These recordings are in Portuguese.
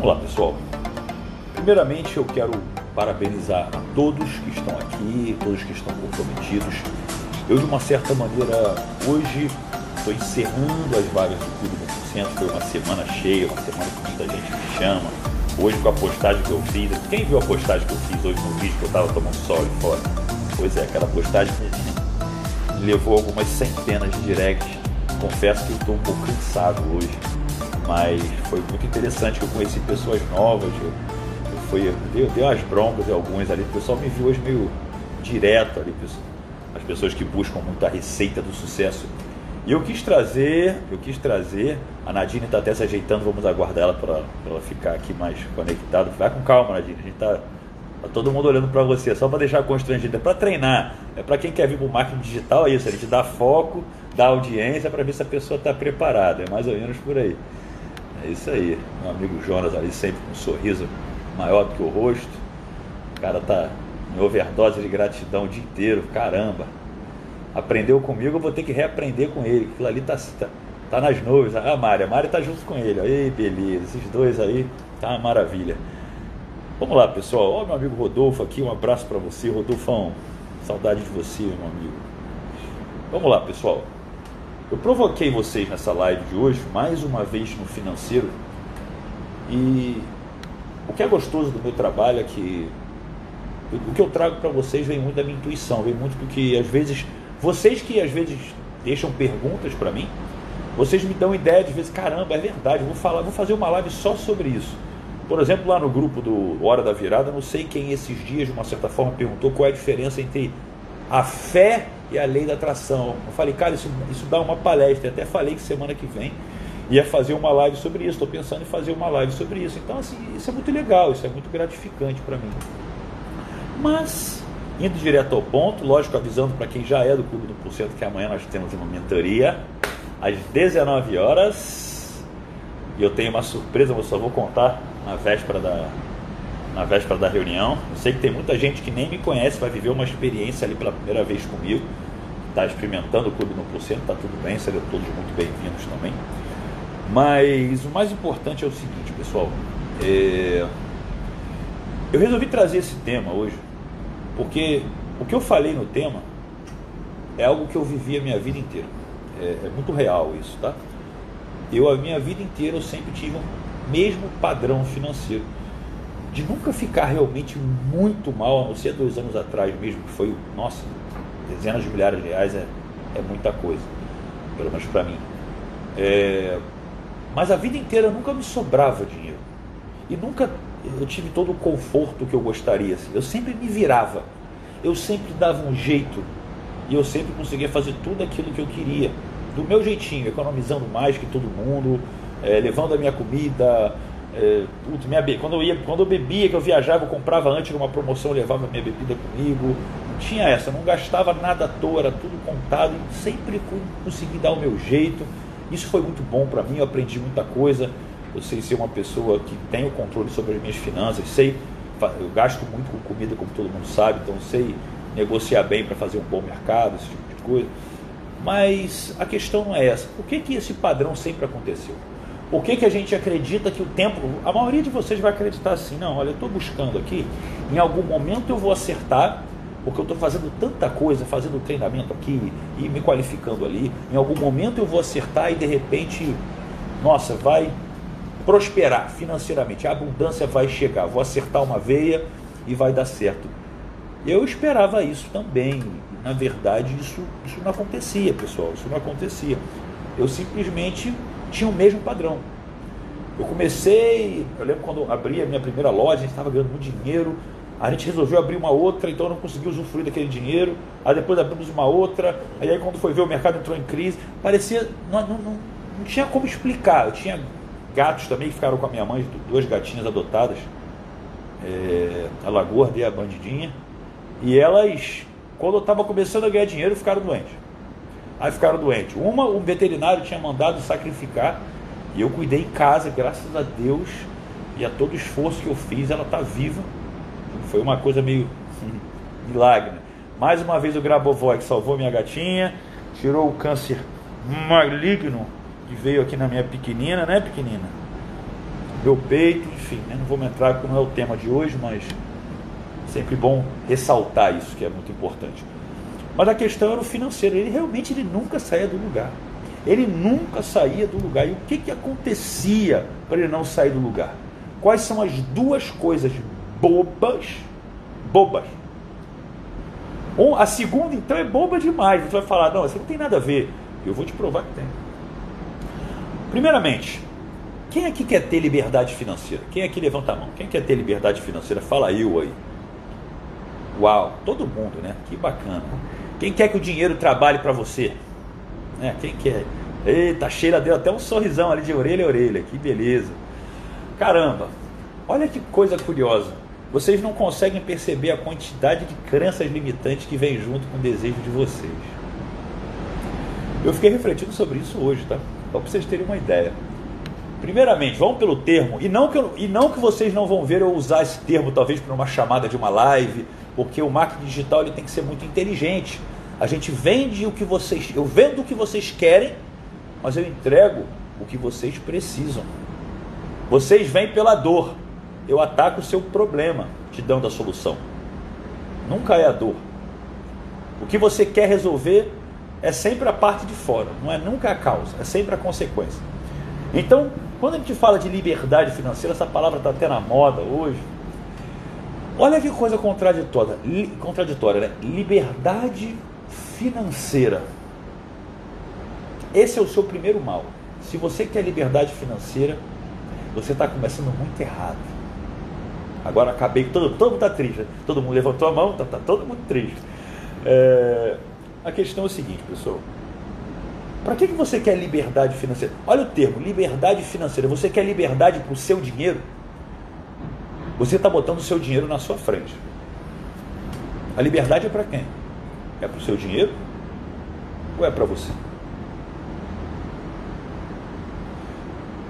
Vamos lá, pessoal. Primeiramente, eu quero parabenizar a todos que estão aqui, todos que estão comprometidos. Eu, de uma certa maneira, hoje estou encerrando as vagas do Clube do. Foi uma semana cheia, uma semana que muita gente me chama. Hoje, com a postagem que eu fiz, quem viu a postagem que eu fiz hoje no vídeo que eu estava tomando sol ali fora? Pois é, aquela postagem levou algumas centenas de directs. Confesso que estou um pouco cansado hoje, mas foi muito interessante que eu conheci pessoas novas. Eu, eu fui, deu, deu umas broncas de alguns ali. O pessoal me viu hoje meio direto ali, as pessoas que buscam muito a receita do sucesso. E eu quis trazer, eu quis trazer, a Nadine está até se ajeitando, vamos aguardar ela para ela ficar aqui mais conectada. Vai com calma, Nadine, a gente está tá todo mundo olhando para você, só para deixar constrangido, é para treinar, é para quem quer vir para o marketing digital, é isso, a gente dá foco, dá audiência para ver se a pessoa está preparada, é mais ou menos por aí. É isso aí, meu amigo Jonas ali sempre com um sorriso maior do que o rosto, o cara tá em overdose de gratidão o dia inteiro, caramba. Aprendeu comigo, eu vou ter que reaprender com ele. Aquilo ali tá, tá, tá nas nuvens. Ah, Mária, a Mária tá junto com ele. Ei, beleza, esses dois aí, tá uma maravilha. Vamos lá, pessoal. Ó, meu amigo Rodolfo aqui, um abraço para você, Rodolfão. Saudade de você, meu amigo. Vamos lá, pessoal. Eu provoquei vocês nessa live de hoje, mais uma vez no financeiro. E o que é gostoso do meu trabalho é que o que eu trago para vocês vem muito da minha intuição, vem muito porque às vezes vocês que às vezes deixam perguntas para mim, vocês me dão ideia de vezes, caramba, é verdade, vou falar, vou fazer uma live só sobre isso. Por exemplo, lá no grupo do Hora da Virada, não sei quem esses dias, de uma certa forma, perguntou qual é a diferença entre a fé e a lei da atração. Eu falei, cara, isso, isso dá uma palestra. Eu até falei que semana que vem ia fazer uma live sobre isso. Estou pensando em fazer uma live sobre isso. Então, assim, isso é muito legal, isso é muito gratificante para mim. Mas, indo direto ao ponto, lógico, avisando para quem já é do Clube do Porcento que amanhã nós temos uma mentoria às 19 horas. E eu tenho uma surpresa, eu só vou contar na véspera da, na véspera da reunião. Eu sei que tem muita gente que nem me conhece, vai viver uma experiência ali pela primeira vez comigo. Está experimentando o Clube no Porcento, está tudo bem, serão todos muito bem-vindos também. Mas o mais importante é o seguinte, pessoal. É... Eu resolvi trazer esse tema hoje porque o que eu falei no tema é algo que eu vivi a minha vida inteira. É, é muito real isso, tá? Eu, a minha vida inteira, eu sempre tive um mesmo padrão financeiro. De nunca ficar realmente muito mal, a não ser dois anos atrás mesmo, que foi, nossa, dezenas de milhares de reais é, é muita coisa, pelo menos para mim. É, mas a vida inteira nunca me sobrava dinheiro. E nunca eu tive todo o conforto que eu gostaria. Assim. Eu sempre me virava, eu sempre dava um jeito e eu sempre conseguia fazer tudo aquilo que eu queria, do meu jeitinho, economizando mais que todo mundo, é, levando a minha comida. É, putz, minha, quando, eu ia, quando eu bebia, que eu viajava, eu comprava antes numa promoção, levava minha bebida comigo. Não tinha essa, não gastava nada à toa, era tudo contado sempre consegui dar o meu jeito. Isso foi muito bom para mim, eu aprendi muita coisa eu sei ser uma pessoa que tem o controle sobre as minhas finanças, sei, eu gasto muito com comida, como todo mundo sabe, então sei negociar bem para fazer um bom mercado, esse tipo de coisa. Mas a questão não é essa. Por que, que esse padrão sempre aconteceu? Por que, que a gente acredita que o tempo. A maioria de vocês vai acreditar assim: não, olha, eu estou buscando aqui, em algum momento eu vou acertar, porque eu estou fazendo tanta coisa, fazendo treinamento aqui e me qualificando ali. Em algum momento eu vou acertar e de repente, nossa, vai prosperar financeiramente, a abundância vai chegar, vou acertar uma veia e vai dar certo. Eu esperava isso também. Na verdade, isso, isso não acontecia, pessoal. Isso não acontecia. Eu simplesmente tinha o mesmo padrão. Eu comecei, eu lembro quando abri a minha primeira loja, a gente estava ganhando muito dinheiro. A gente resolveu abrir uma outra, então eu não consegui usufruir daquele dinheiro. Aí depois abrimos uma outra. Aí, aí quando foi ver, o mercado entrou em crise. Parecia. Não, não, não, não tinha como explicar. Eu tinha gatos também que ficaram com a minha mãe, duas gatinhas adotadas, é, a Lagoa e a Bandidinha, e elas, quando eu estava começando a ganhar dinheiro, ficaram doentes. Aí ficaram doentes. Uma, um veterinário tinha mandado sacrificar, e eu cuidei em casa, graças a Deus, e a todo o esforço que eu fiz, ela está viva. Foi uma coisa meio milagre. Mais uma vez o Grabovoi que salvou minha gatinha, tirou o câncer maligno que veio aqui na minha pequenina, né, pequenina? meu peito, enfim, né? não vou entrar porque não é o tema de hoje, mas sempre bom ressaltar isso que é muito importante. Mas a questão era o financeiro, ele realmente ele nunca saía do lugar. Ele nunca saía do lugar. E o que, que acontecia para ele não sair do lugar? Quais são as duas coisas bobas, bobas? a segunda, então, é boba demais. Você vai falar, não, isso não tem nada a ver. Eu vou te provar que tem. Primeiramente, quem aqui quer ter liberdade financeira? Quem aqui levanta a mão? Quem quer ter liberdade financeira? Fala eu aí. Uau, todo mundo, né? Que bacana. Quem quer que o dinheiro trabalhe para você? É, quem quer? Eita, a Sheila deu até um sorrisão ali de orelha a orelha. Que beleza. Caramba, olha que coisa curiosa. Vocês não conseguem perceber a quantidade de crenças limitantes que vem junto com o desejo de vocês. Eu fiquei refletindo sobre isso hoje, tá? Só para vocês terem uma ideia. Primeiramente, vamos pelo termo, e não, que eu, e não que vocês não vão ver eu usar esse termo talvez para uma chamada de uma live, porque o marketing digital ele tem que ser muito inteligente. A gente vende o que vocês, eu vendo o que vocês querem, mas eu entrego o que vocês precisam. Vocês vêm pela dor, eu ataco o seu problema, te dando a solução. Nunca é a dor. O que você quer resolver é sempre a parte de fora, não é nunca a causa, é sempre a consequência. Então, quando a gente fala de liberdade financeira, essa palavra está até na moda hoje. Olha que coisa contraditória, contraditória, né? Liberdade financeira. Esse é o seu primeiro mal. Se você quer liberdade financeira, você está começando muito errado. Agora acabei, todo, todo mundo está triste. Né? Todo mundo levantou a mão, está tá todo mundo triste. É, a questão é o seguinte, pessoal. Para que, que você quer liberdade financeira? Olha o termo, liberdade financeira. Você quer liberdade para o seu dinheiro? Você está botando o seu dinheiro na sua frente. A liberdade é para quem? É para o seu dinheiro ou é para você?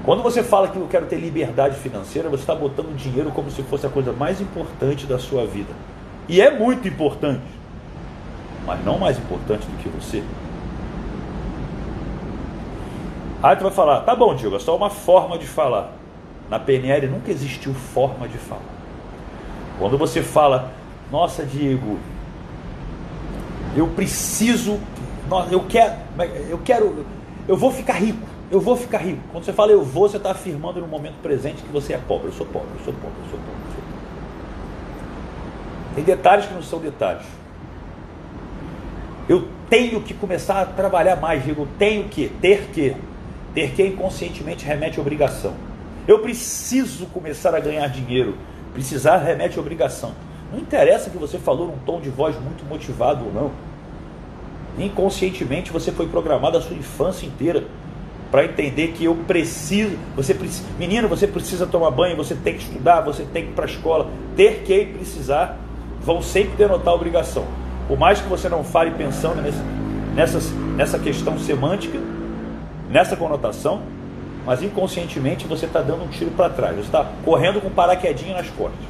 Quando você fala que eu quero ter liberdade financeira, você está botando dinheiro como se fosse a coisa mais importante da sua vida. E é muito importante, mas não mais importante do que você. Aí tu vai falar, tá bom, Diego, é só uma forma de falar. Na PNL nunca existiu forma de falar. Quando você fala, nossa, Diego, eu preciso, eu quero, eu quero, eu vou ficar rico, eu vou ficar rico. Quando você fala eu vou, você está afirmando no momento presente que você é pobre. Eu sou pobre, eu sou pobre, eu sou pobre, eu sou pobre. Tem detalhes que não são detalhes. Eu tenho que começar a trabalhar mais, Diego, tenho que, ter que. Ter que inconscientemente remete à obrigação. Eu preciso começar a ganhar dinheiro. Precisar remete à obrigação. Não interessa que você falou num tom de voz muito motivado ou não. Inconscientemente você foi programado a sua infância inteira para entender que eu preciso, você precisa, menino, você precisa tomar banho, você tem que estudar, você tem que ir para a escola, ter que precisar, vão sempre denotar obrigação. Por mais que você não fale pensando nesse, nessa, nessa questão semântica, nessa conotação, mas inconscientemente você está dando um tiro para trás, você está correndo com paraquedinha nas costas.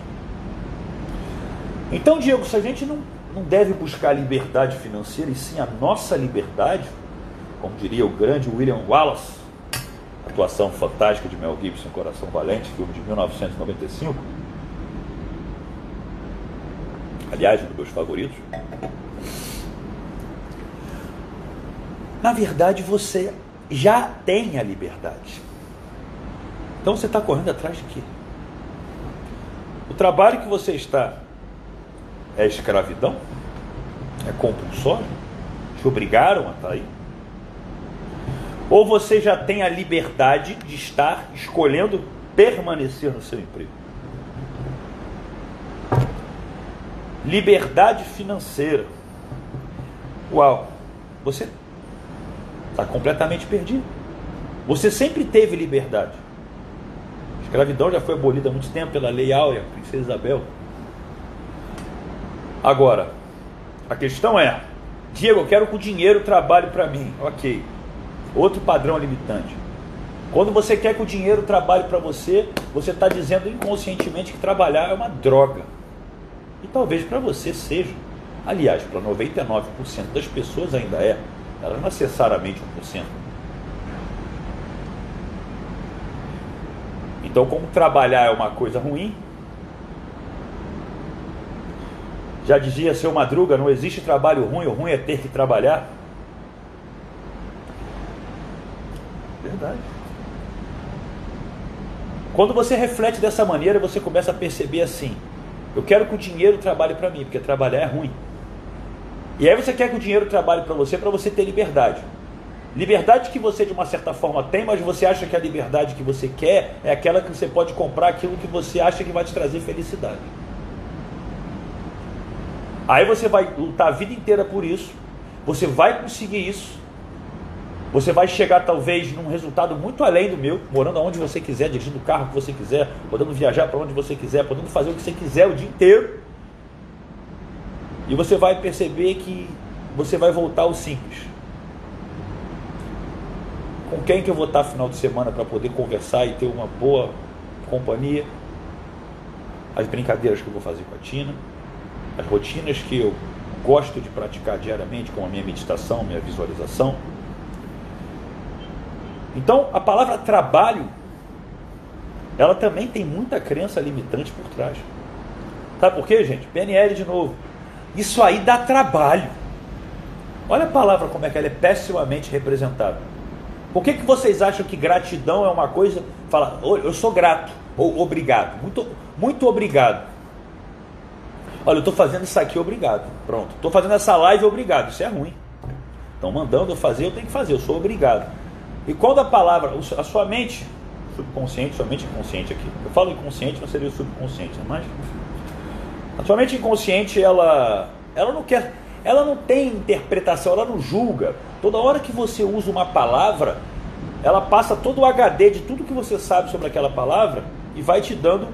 Então, Diego, se a gente não, não deve buscar liberdade financeira e sim a nossa liberdade, como diria o grande William Wallace, atuação fantástica de Mel Gibson, Coração Valente, filme de 1995. Aliás, um dos meus favoritos. Na verdade, você já tem a liberdade. Então você está correndo atrás de quê? O trabalho que você está é escravidão? É compulsório? Te obrigaram a estar tá aí? Ou você já tem a liberdade de estar escolhendo permanecer no seu emprego? Liberdade financeira. Uau, você Está completamente perdido. Você sempre teve liberdade. A escravidão já foi abolida há muito tempo pela Lei Áurea, Princesa Isabel. Agora, a questão é: Diego, eu quero que o dinheiro trabalhe para mim. Ok. Outro padrão limitante. Quando você quer que o dinheiro trabalhe para você, você está dizendo inconscientemente que trabalhar é uma droga. E talvez para você seja. Aliás, para 99% das pessoas ainda é. Ela não é necessariamente 1%. Então, como trabalhar é uma coisa ruim, já dizia seu Madruga: não existe trabalho ruim, o ruim é ter que trabalhar. Verdade. Quando você reflete dessa maneira, você começa a perceber assim: eu quero que o dinheiro trabalhe para mim, porque trabalhar é ruim. E aí você quer que o dinheiro trabalhe para você, para você ter liberdade. Liberdade que você de uma certa forma tem, mas você acha que a liberdade que você quer é aquela que você pode comprar aquilo que você acha que vai te trazer felicidade. Aí você vai lutar a vida inteira por isso, você vai conseguir isso, você vai chegar talvez num resultado muito além do meu, morando aonde você quiser, dirigindo o carro que você quiser, podendo viajar para onde você quiser, podendo fazer o que você quiser o dia inteiro. E você vai perceber que você vai voltar ao simples. Com quem que eu vou estar final de semana para poder conversar e ter uma boa companhia? As brincadeiras que eu vou fazer com a Tina, as rotinas que eu gosto de praticar diariamente, como a minha meditação, minha visualização então, a palavra trabalho, ela também tem muita crença limitante por trás. Sabe por quê, gente? PNL de novo. Isso aí dá trabalho. Olha a palavra como é que ela é pessimamente representada. Por que, que vocês acham que gratidão é uma coisa? Fala, eu sou grato, ou obrigado. Muito, muito obrigado. Olha, eu estou fazendo isso aqui, obrigado. Pronto. Estou fazendo essa live, obrigado. Isso é ruim. Estão mandando eu fazer, eu tenho que fazer, eu sou obrigado. E quando a palavra, a sua mente, subconsciente, sua mente inconsciente aqui, eu falo inconsciente, não seria o subconsciente, né? mas a sua mente inconsciente, ela, ela não quer, ela não tem interpretação, ela não julga. Toda hora que você usa uma palavra, ela passa todo o HD de tudo que você sabe sobre aquela palavra e vai te dando,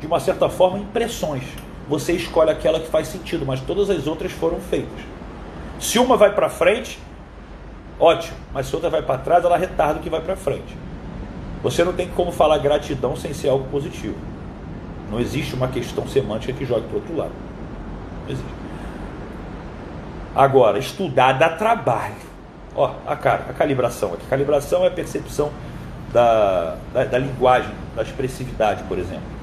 de uma certa forma, impressões. Você escolhe aquela que faz sentido, mas todas as outras foram feitas. Se uma vai para frente, Ótimo, mas se outra vai para trás, ela retarda o que vai para frente. Você não tem como falar gratidão sem ser algo positivo. Não existe uma questão semântica que jogue para outro lado. Não existe. Agora, estudar dá trabalho. Ó, a cara, a calibração aqui. Calibração é a percepção da, da, da linguagem, da expressividade, por exemplo.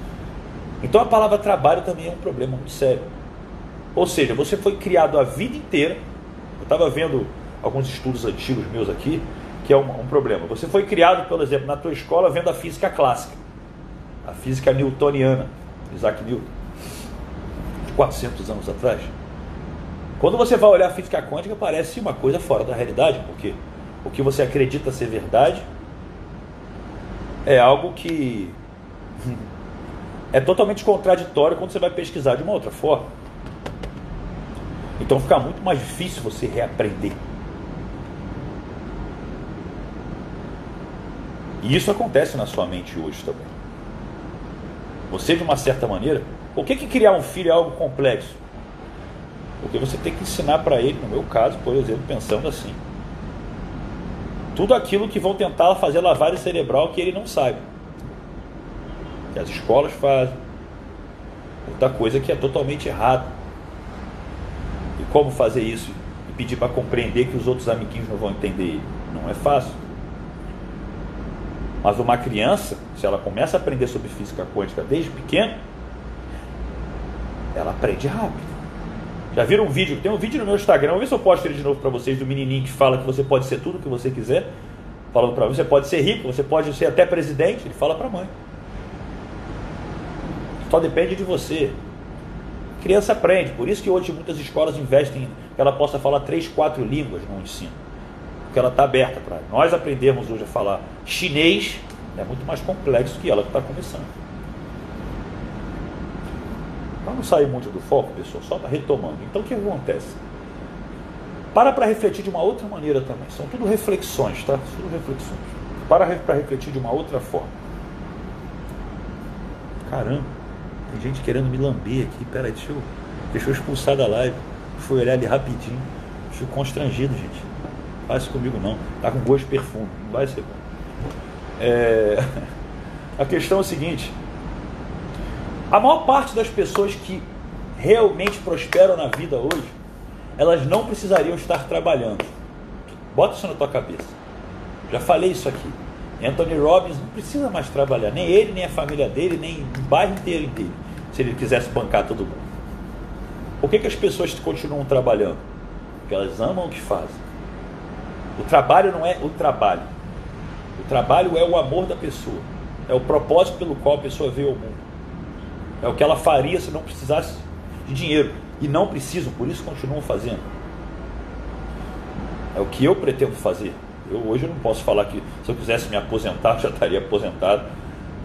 Então a palavra trabalho também é um problema muito sério. Ou seja, você foi criado a vida inteira. Eu estava vendo alguns estudos antigos meus aqui, que é um, um, problema. Você foi criado, por exemplo, na tua escola vendo a física clássica, a física newtoniana, Isaac Newton, de 400 anos atrás. Quando você vai olhar a física quântica, parece uma coisa fora da realidade, porque o que você acredita ser verdade é algo que é totalmente contraditório quando você vai pesquisar de uma outra forma. Então fica muito mais difícil você reaprender. E isso acontece na sua mente hoje também. Você, de uma certa maneira, por que, que criar um filho é algo complexo? Porque você tem que ensinar para ele, no meu caso, por exemplo, pensando assim. Tudo aquilo que vão tentar fazer lavagem cerebral que ele não sabe. Que as escolas fazem. Outra coisa que é totalmente errado. E como fazer isso? E pedir para compreender que os outros amiguinhos não vão entender ele. Não é fácil. Mas uma criança, se ela começa a aprender sobre física quântica desde pequeno, ela aprende rápido. Já viram um vídeo? Tem um vídeo no meu Instagram, vou ver se eu posto ele de novo para vocês, do menininho que fala que você pode ser tudo o que você quiser. Falando para você, pode ser rico, você pode ser até presidente. Ele fala para a mãe. Só depende de você. Criança aprende, por isso que hoje muitas escolas investem que ela possa falar três, quatro línguas no ensino porque ela está aberta para nós aprendermos hoje a falar chinês é muito mais complexo que ela que está começando. Vamos sair muito do foco, pessoal, só para retomando. Então o que acontece? Para para refletir de uma outra maneira também. São tudo reflexões, tá? Tudo reflexões. Para para refletir de uma outra forma. Caramba, tem gente querendo me lamber aqui. Peraí, deixa eu, deixa eu expulsar da live. Fui olhar ali rapidinho. Fico constrangido, gente. Faz comigo não. Tá com gosto de perfume. Não vai ser bom. É... A questão é a seguinte: a maior parte das pessoas que realmente prosperam na vida hoje, elas não precisariam estar trabalhando. Bota isso na tua cabeça. Já falei isso aqui. Anthony Robbins não precisa mais trabalhar, nem ele, nem a família dele, nem o bairro inteiro dele, se ele quisesse bancar todo mundo. Por que, que as pessoas continuam trabalhando? Porque elas amam o que fazem. O trabalho não é o trabalho. O trabalho é o amor da pessoa. É o propósito pelo qual a pessoa veio ao mundo. É o que ela faria se não precisasse de dinheiro. E não precisam, por isso continuam fazendo. É o que eu pretendo fazer. Eu hoje eu não posso falar que se eu quisesse me aposentar, já estaria aposentado.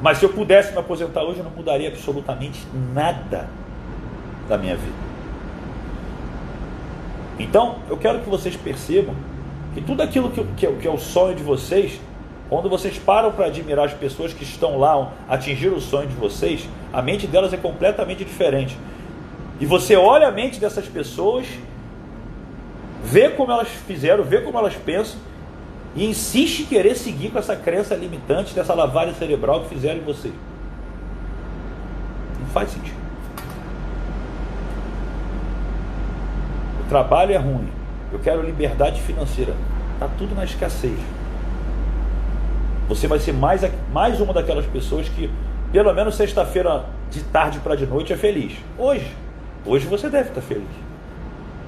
Mas se eu pudesse me aposentar hoje, eu não mudaria absolutamente nada da minha vida. Então, eu quero que vocês percebam que tudo aquilo que, que, que é o sonho de vocês, quando vocês param para admirar as pessoas que estão lá, atingir o sonho de vocês, a mente delas é completamente diferente. E você olha a mente dessas pessoas, vê como elas fizeram, vê como elas pensam, e insiste em querer seguir com essa crença limitante dessa lavagem cerebral que fizeram em você. Não faz sentido. O trabalho é ruim. Eu quero liberdade financeira. Está tudo na escassez. Você vai ser mais, mais uma daquelas pessoas que, pelo menos sexta-feira de tarde para de noite, é feliz. Hoje. Hoje você deve estar feliz.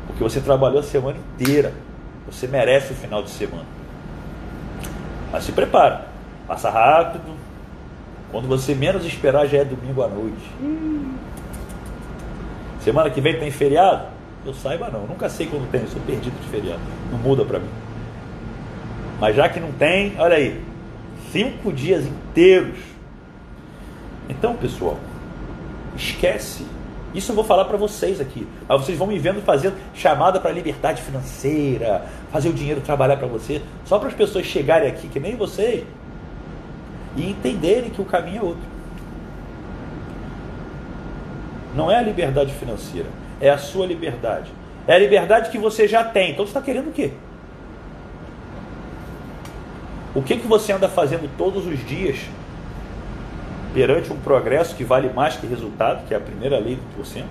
Porque você trabalhou a semana inteira. Você merece o final de semana. Mas se prepara. Passa rápido. Quando você menos esperar, já é domingo à noite. Semana que vem tem feriado? Eu saiba não. Nunca sei quando tem. Eu sou perdido de feriado. Não muda para mim. Mas já que não tem, olha aí. Cinco dias inteiros. Então, pessoal, esquece isso eu vou falar para vocês aqui. Mas vocês vão me vendo fazendo chamada para liberdade financeira, fazer o dinheiro trabalhar para você, só para as pessoas chegarem aqui, que nem vocês, e entenderem que o caminho é outro. Não é a liberdade financeira, é a sua liberdade. É a liberdade que você já tem. Então você está querendo o quê? O que, que você anda fazendo todos os dias perante um progresso que vale mais que resultado, que é a primeira lei do porcento.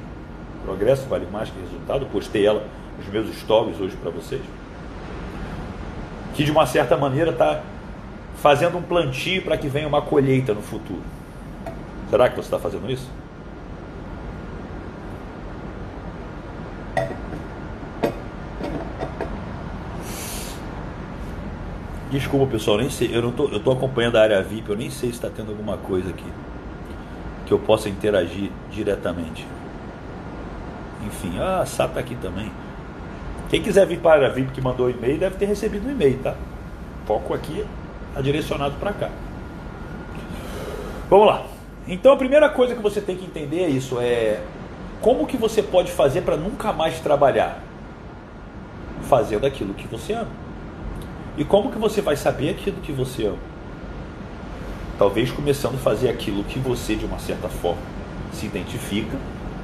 Progresso vale mais que resultado. Postei ela nos meus stories hoje para vocês. Que de uma certa maneira está fazendo um plantio para que venha uma colheita no futuro. Será que você está fazendo isso? Desculpa pessoal, nem sei, eu não tô, eu tô acompanhando a área VIP, eu nem sei se está tendo alguma coisa aqui que eu possa interagir diretamente. Enfim, ah, a Sá está aqui também. Quem quiser vir para a área VIP que mandou o e-mail deve ter recebido um e-mail, tá? Foco aqui está direcionado para cá. Vamos lá. Então a primeira coisa que você tem que entender é isso, é como que você pode fazer para nunca mais trabalhar? Fazendo aquilo que você ama. E como que você vai saber aquilo que você ama? Talvez começando a fazer aquilo que você, de uma certa forma, se identifica,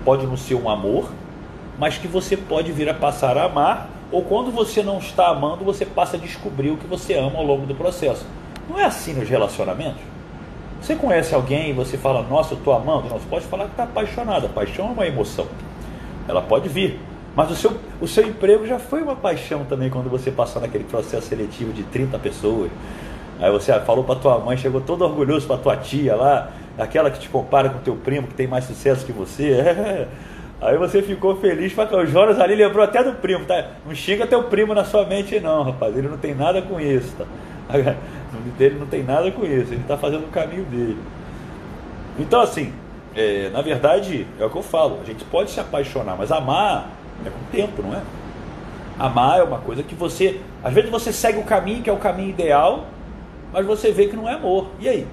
pode não ser um amor, mas que você pode vir a passar a amar, ou quando você não está amando, você passa a descobrir o que você ama ao longo do processo. Não é assim nos relacionamentos? Você conhece alguém e você fala, nossa, eu estou amando? Não, você pode falar que está apaixonado. A paixão é uma emoção. Ela pode vir. Mas o seu, o seu emprego já foi uma paixão também quando você passou naquele processo seletivo de 30 pessoas. Aí você falou para tua mãe, chegou todo orgulhoso para tua tia lá, aquela que te compara com teu primo que tem mais sucesso que você. Aí você ficou feliz para o Jonas ali lembrou até do primo, tá? Não xinga teu primo na sua mente não, rapaz. Ele não tem nada com isso, tá? Ele não tem nada com isso. Ele está fazendo o caminho dele. Então assim, é, na verdade é o que eu falo. A gente pode se apaixonar, mas amar é com o tempo, não é? Amar é uma coisa que você. Às vezes você segue o caminho que é o caminho ideal, mas você vê que não é amor. E aí?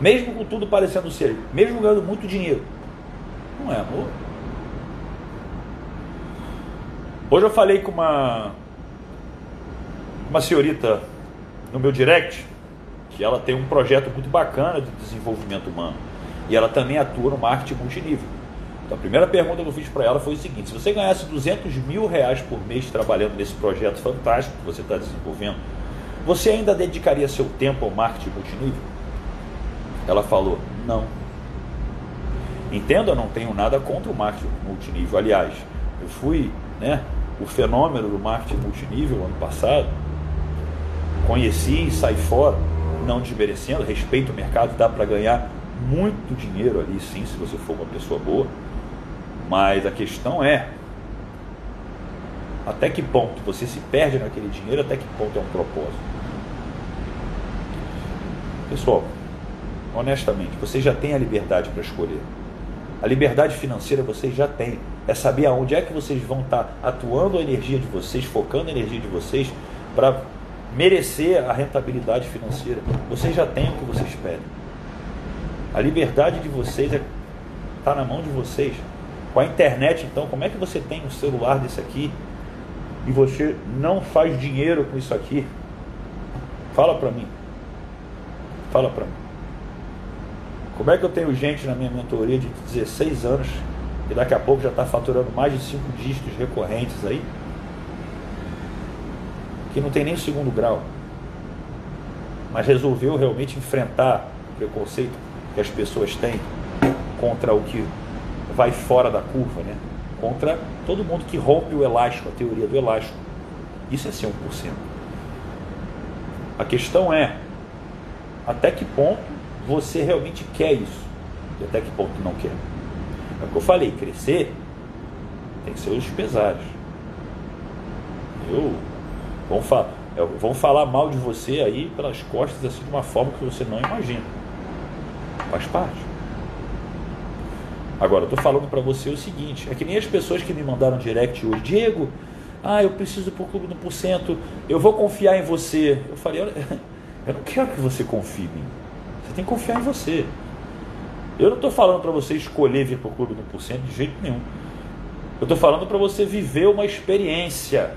Mesmo com tudo parecendo ser, mesmo ganhando muito dinheiro, não é amor. Hoje eu falei com uma uma senhorita no meu direct que ela tem um projeto muito bacana de desenvolvimento humano e ela também atua no marketing multinível. Então, a primeira pergunta que eu fiz para ela foi o seguinte: se você ganhasse 200 mil reais por mês trabalhando nesse projeto fantástico que você está desenvolvendo, você ainda dedicaria seu tempo ao marketing multinível? Ela falou: não. Entenda, eu não tenho nada contra o marketing multinível. Aliás, eu fui né, o fenômeno do marketing multinível ano passado, conheci e saí fora, não desmerecendo, respeito o mercado, dá para ganhar muito dinheiro ali, sim, se você for uma pessoa boa. Mas a questão é até que ponto você se perde naquele dinheiro, até que ponto é um propósito. Pessoal, honestamente, você já tem a liberdade para escolher. A liberdade financeira vocês já têm. É saber aonde é que vocês vão estar atuando a energia de vocês, focando a energia de vocês para merecer a rentabilidade financeira. Vocês já têm o que vocês pedem. A liberdade de vocês está é, tá na mão de vocês. Com a internet, então, como é que você tem um celular desse aqui e você não faz dinheiro com isso aqui? Fala para mim. Fala para mim. Como é que eu tenho gente na minha mentoria de 16 anos e daqui a pouco já está faturando mais de 5 dígitos recorrentes aí? Que não tem nem segundo grau, mas resolveu realmente enfrentar o preconceito que as pessoas têm contra o que vai fora da curva, né? contra todo mundo que rompe o elástico, a teoria do elástico. Isso é ser 1%. A questão é até que ponto você realmente quer isso e até que ponto não quer. É o que eu falei, crescer tem seus pesares. Eu, vão, fa vão falar mal de você aí pelas costas assim de uma forma que você não imagina. Faz parte. Agora, eu estou falando para você o seguinte: é que nem as pessoas que me mandaram direct hoje, Diego, ah, eu preciso o clube do porcento, eu vou confiar em você. Eu falei, olha, eu não quero que você confie em mim. Você tem que confiar em você. Eu não estou falando para você escolher vir para o clube do porcento de jeito nenhum. Eu estou falando para você viver uma experiência.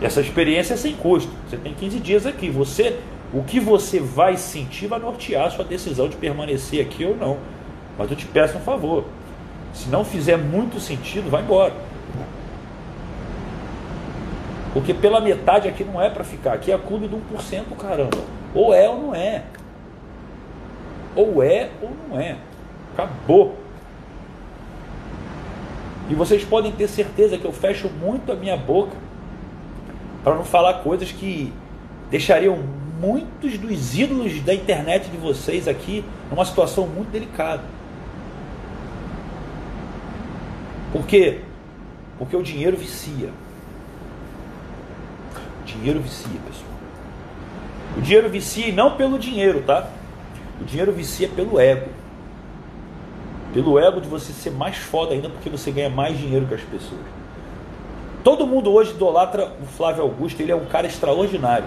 Essa experiência é sem custo. Você tem 15 dias aqui. Você o que você vai sentir vai nortear a sua decisão de permanecer aqui ou não. Mas eu te peço um favor. Se não fizer muito sentido, vai embora. Porque pela metade aqui não é para ficar. Aqui é clube de 1%, caramba. Ou é ou não é. Ou é ou não é. Acabou. E vocês podem ter certeza que eu fecho muito a minha boca para não falar coisas que deixariam muitos dos ídolos da internet de vocês aqui numa situação muito delicada. Por quê? Porque o dinheiro vicia. O dinheiro vicia, pessoal. O dinheiro vicia e não pelo dinheiro, tá? O dinheiro vicia pelo ego. Pelo ego de você ser mais foda ainda porque você ganha mais dinheiro que as pessoas. Todo mundo hoje idolatra o Flávio Augusto, ele é um cara extraordinário.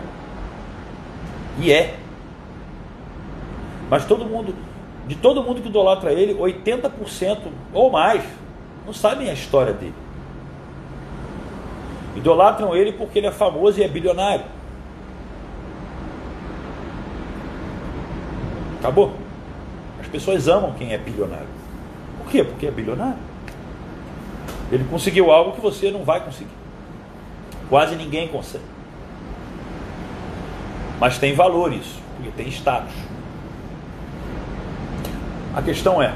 E é. Mas todo mundo, de todo mundo que idolatra ele, 80% ou mais não sabem a história dele. Idolatram ele porque ele é famoso e é bilionário. Acabou. As pessoas amam quem é bilionário. Por quê? Porque é bilionário. Ele conseguiu algo que você não vai conseguir. Quase ninguém consegue. Mas tem valor isso, porque tem status. A questão é: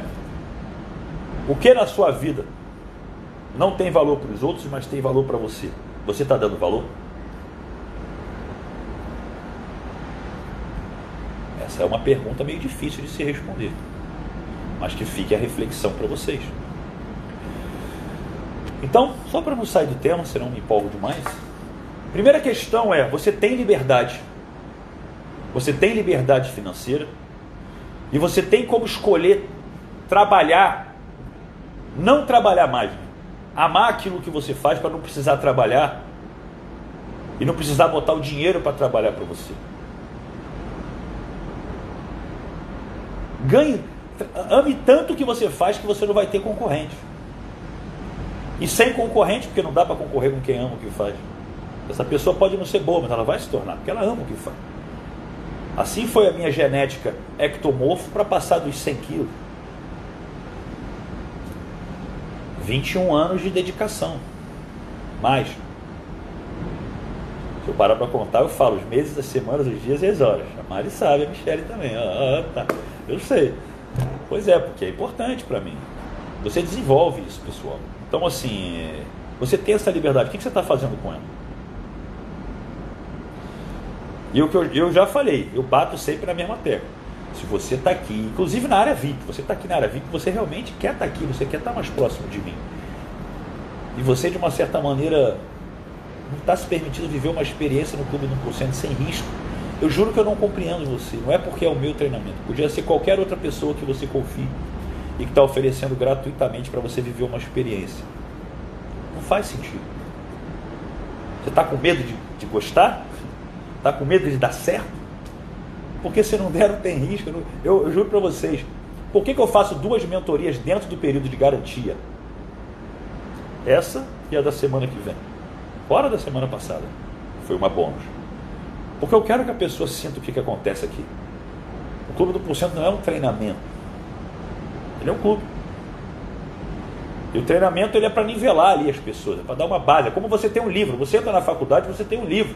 o que na sua vida não tem valor para os outros, mas tem valor para você? Você está dando valor? Essa é uma pergunta meio difícil de se responder, mas que fique a reflexão para vocês. Então, só para não sair do tema, senão me empolgo demais. Primeira questão é: você tem liberdade você tem liberdade financeira e você tem como escolher trabalhar, não trabalhar mais, amar aquilo que você faz para não precisar trabalhar e não precisar botar o dinheiro para trabalhar para você. Ganhe, ame tanto o que você faz que você não vai ter concorrente. E sem concorrente, porque não dá para concorrer com quem ama o que faz. Essa pessoa pode não ser boa, mas ela vai se tornar, porque ela ama o que faz. Assim foi a minha genética ectomorfo para passar dos 100 quilos. 21 anos de dedicação. Mais. Se eu parar para contar, eu falo os meses, as semanas, os dias e as horas. A Mari sabe, a Michelle também. Ah, tá. Eu sei. Pois é, porque é importante para mim. Você desenvolve isso, pessoal. Então, assim, você tem essa liberdade. O que você está fazendo com ela? E o que eu, eu já falei, eu bato sempre na mesma tecla. Se você está aqui, inclusive na área VIP, você está aqui na área VIP, você realmente quer estar tá aqui, você quer estar tá mais próximo de mim. E você, de uma certa maneira, não está se permitindo viver uma experiência no Clube do 1% sem risco. Eu juro que eu não compreendo você. Não é porque é o meu treinamento. Podia ser qualquer outra pessoa que você confie e que está oferecendo gratuitamente para você viver uma experiência. Não faz sentido. Você está com medo de, de gostar? Está com medo de dar certo? Porque se não der, não tem risco. Eu, eu juro para vocês. Por que, que eu faço duas mentorias dentro do período de garantia? Essa e a da semana que vem. Fora da semana passada. Foi uma bônus. Porque eu quero que a pessoa sinta o que, que acontece aqui. O Clube do Porcento não é um treinamento. Ele é um clube. E o treinamento ele é para nivelar ali as pessoas, é para dar uma base. É como você tem um livro. Você entra na faculdade, você tem um livro.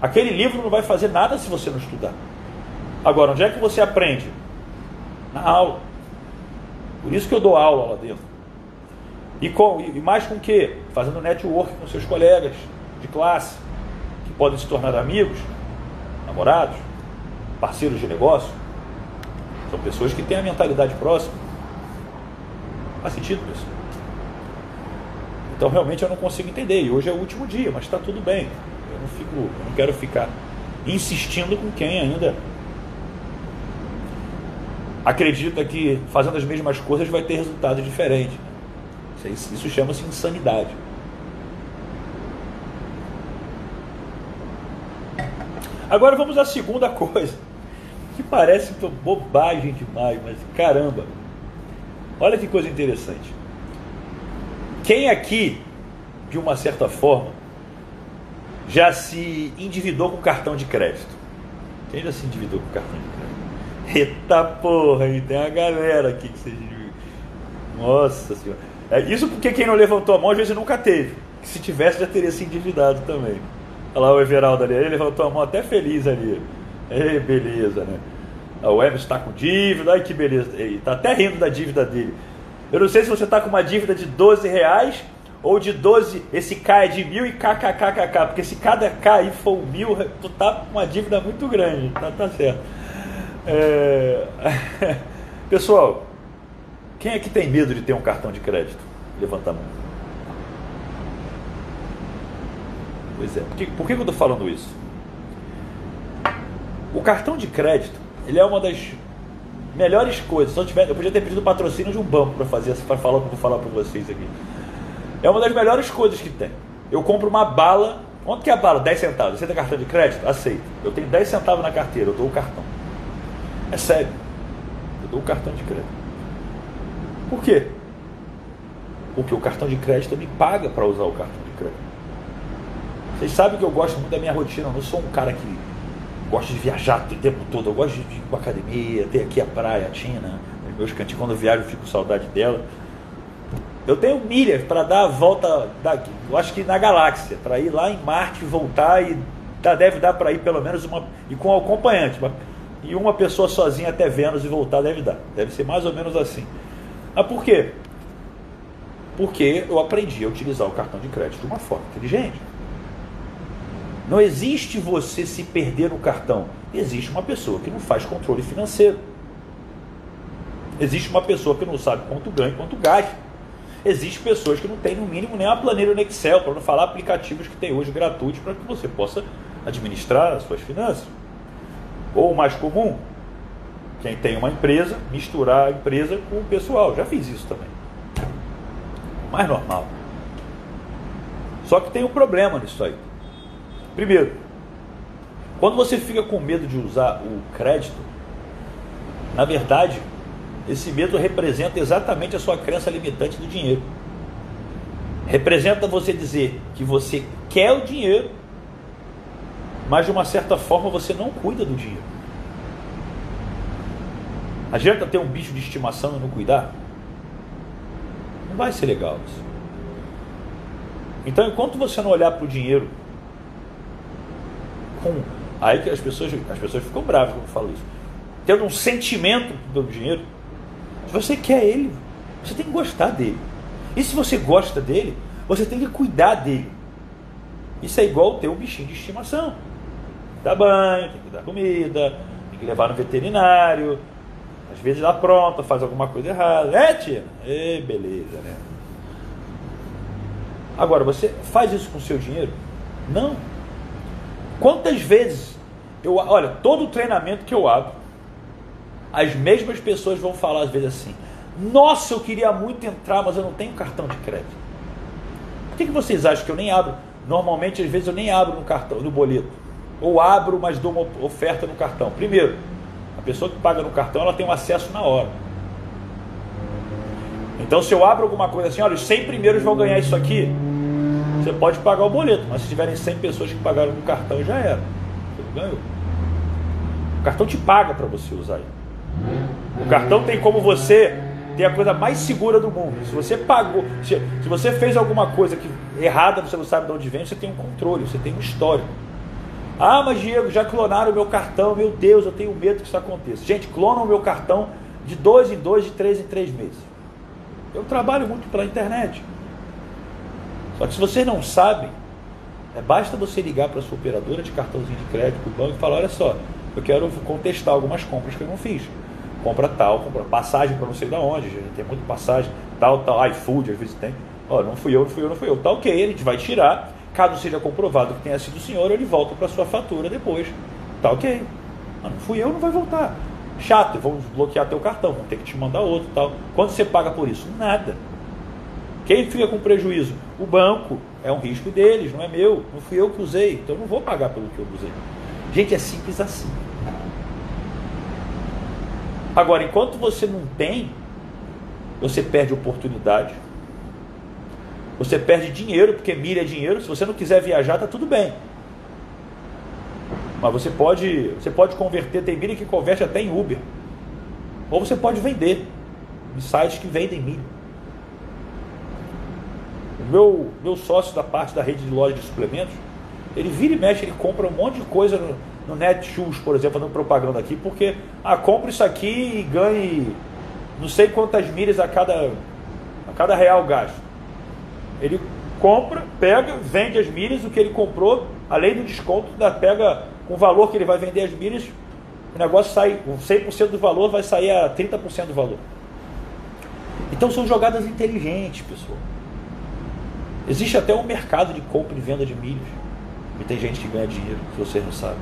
Aquele livro não vai fazer nada se você não estudar. Agora, onde é que você aprende? Na aula. Por isso que eu dou aula lá dentro. E, com, e mais com o quê? Fazendo network com seus colegas de classe, que podem se tornar amigos, namorados, parceiros de negócio. São pessoas que têm a mentalidade próxima. Faz sentido isso? Então realmente eu não consigo entender. E hoje é o último dia, mas está tudo bem. Eu não, fico, eu não quero ficar insistindo com quem ainda acredita que fazendo as mesmas coisas vai ter resultado diferente. Isso, chama-se insanidade. Agora vamos à segunda coisa, que parece bobagem demais, mas caramba, olha que coisa interessante. Quem aqui, de uma certa forma, já se endividou com cartão de crédito? Quem já se endividou com cartão de? Eita porra, aí tem uma galera aqui que você. Nossa senhora. É, isso porque quem não levantou a mão às vezes nunca teve. Se tivesse, já teria se endividado também. Olha lá o Everaldo ali, ele levantou a mão até feliz ali. Ei, beleza, né? O Emerson está com dívida, ai que beleza. Ele está até rindo da dívida dele. Eu não sei se você está com uma dívida de 12 reais ou de 12, esse K é de mil e KKKKK, porque se cada K aí for mil, tu tá com uma dívida muito grande, tá, tá certo. É... Pessoal, quem é que tem medo de ter um cartão de crédito? Levanta a mão. Pois é. Por que, por que eu estou falando isso? O cartão de crédito, ele é uma das melhores coisas. Se eu, tivesse, eu podia ter pedido patrocínio de um banco para fazer para falar o que eu vou falar para vocês aqui. É uma das melhores coisas que tem. Eu compro uma bala. Quanto que é a bala? 10 centavos. Você tem cartão de crédito? Aceito. Eu tenho 10 centavos na carteira, eu dou o cartão. É sério. Eu dou o cartão de crédito. Por quê? Porque o cartão de crédito me paga para usar o cartão de crédito. Vocês sabem que eu gosto muito da minha rotina. Eu não sou um cara que gosta de viajar o tempo todo. Eu gosto de ir para academia, ter aqui a praia, a Tina, meus cantinhos. Quando eu viajo, eu fico com saudade dela. Eu tenho milhas para dar a volta, daqui, eu acho que na galáxia, para ir lá em Marte, voltar e deve dar para ir pelo menos uma. e com acompanhante. E uma pessoa sozinha até Vênus e voltar deve dar. Deve ser mais ou menos assim. Mas por quê? Porque eu aprendi a utilizar o cartão de crédito de uma forma inteligente. Não existe você se perder no cartão. Existe uma pessoa que não faz controle financeiro. Existe uma pessoa que não sabe quanto ganha e quanto gasta. Existem pessoas que não têm, no mínimo, nem uma planilha no Excel, para não falar aplicativos que tem hoje gratuitos para que você possa administrar as suas finanças. Ou o mais comum, quem tem uma empresa, misturar a empresa com o pessoal. Já fiz isso também. Mais normal. Só que tem um problema nisso aí. Primeiro, quando você fica com medo de usar o crédito, na verdade, esse medo representa exatamente a sua crença limitante do dinheiro. Representa você dizer que você quer o dinheiro, mas de uma certa forma você não cuida do dinheiro. Adianta ter um bicho de estimação e não cuidar? Não vai ser legal isso. Então, enquanto você não olhar para o dinheiro com. Aí que as pessoas, as pessoas ficam bravas quando eu falo isso. Tendo um sentimento pelo dinheiro. Se você quer ele, você tem que gostar dele. E se você gosta dele, você tem que cuidar dele. Isso é igual ter um bichinho de estimação. Que dar banho, tem que dar comida, tem que levar no veterinário. Às vezes dá pronta, faz alguma coisa errada. É, tia? É, beleza, né? Agora, você faz isso com seu dinheiro? Não. Quantas vezes eu, olha, todo treinamento que eu abro, as mesmas pessoas vão falar às vezes assim: Nossa, eu queria muito entrar, mas eu não tenho cartão de crédito. Por que, que vocês acham que eu nem abro? Normalmente, às vezes, eu nem abro no cartão, no boleto. Ou abro, mas dou uma oferta no cartão. Primeiro, a pessoa que paga no cartão, ela tem um acesso na hora. Então, se eu abro alguma coisa assim, olha, os 100 primeiros vão ganhar isso aqui, você pode pagar o boleto, mas se tiverem 100 pessoas que pagaram no cartão, já era. Você não ganhou. O cartão te paga para você usar ele. O cartão tem como você ter a coisa mais segura do mundo. Se você pagou, se, se você fez alguma coisa que errada, você não sabe de onde vem, você tem um controle, você tem um histórico. Ah, mas Diego, já clonaram o meu cartão, meu Deus, eu tenho medo que isso aconteça. Gente, clonam o meu cartão de dois em dois, de três em três meses. Eu trabalho muito pela internet. Só que se vocês não sabem, é, basta você ligar para sua operadora de cartãozinho de crédito, o banco, e falar: olha só, eu quero contestar algumas compras que eu não fiz. Compra tal, compra passagem para não sei de onde, gente tem muita passagem, tal, tal, iFood, às vezes tem. Ó, não fui eu, não fui eu, não fui eu. Tá ok, a gente vai tirar. Caso seja comprovado que tenha sido o senhor, ele volta para sua fatura depois. Tá ok. Ah, não fui eu, não vai voltar. Chato, vamos bloquear teu cartão, vamos ter que te mandar outro tal. Quanto você paga por isso? Nada. Quem fica com prejuízo? O banco. É um risco deles, não é meu. Não fui eu que usei, então não vou pagar pelo que eu usei. Gente, é simples assim. Agora, enquanto você não tem, você perde oportunidade. Você perde dinheiro, porque milha é dinheiro. Se você não quiser viajar, tá tudo bem. Mas você pode, você pode converter, tem milha que converte até em Uber. Ou você pode vender em sites que vendem milha meu, meu sócio da parte da rede de loja de suplementos, ele vira e mexe, ele compra um monte de coisa no, no Netshoes, por exemplo, fazendo propaganda aqui, porque, ah, compra isso aqui e ganhe não sei quantas milhas a cada, a cada real gasto. Ele compra, pega, vende as milhas, o que ele comprou, além do desconto, da pega o valor que ele vai vender as milhas, o negócio sai, 100% do valor vai sair a 30% do valor. Então são jogadas inteligentes, pessoal. Existe até um mercado de compra e venda de milhos. E tem gente que ganha dinheiro, se vocês não sabem.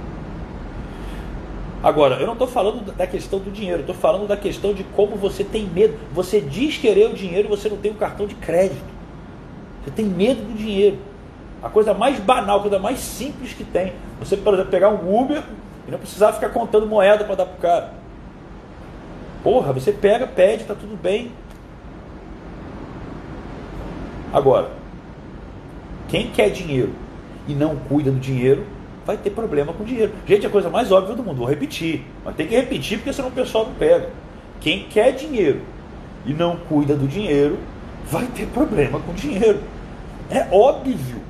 Agora, eu não estou falando da questão do dinheiro, estou falando da questão de como você tem medo. Você diz querer o dinheiro e você não tem um cartão de crédito. Você tem medo do dinheiro. A coisa mais banal, a coisa mais simples que tem. Você, por exemplo, pegar um Uber e não precisar ficar contando moeda para dar para o cara. Porra, você pega, pede, está tudo bem. Agora, quem quer dinheiro e não cuida do dinheiro, vai ter problema com dinheiro. Gente, é a coisa mais óbvia do mundo, vou repetir. Mas tem que repetir porque senão o pessoal não pega. Quem quer dinheiro e não cuida do dinheiro, vai ter problema com dinheiro. É óbvio.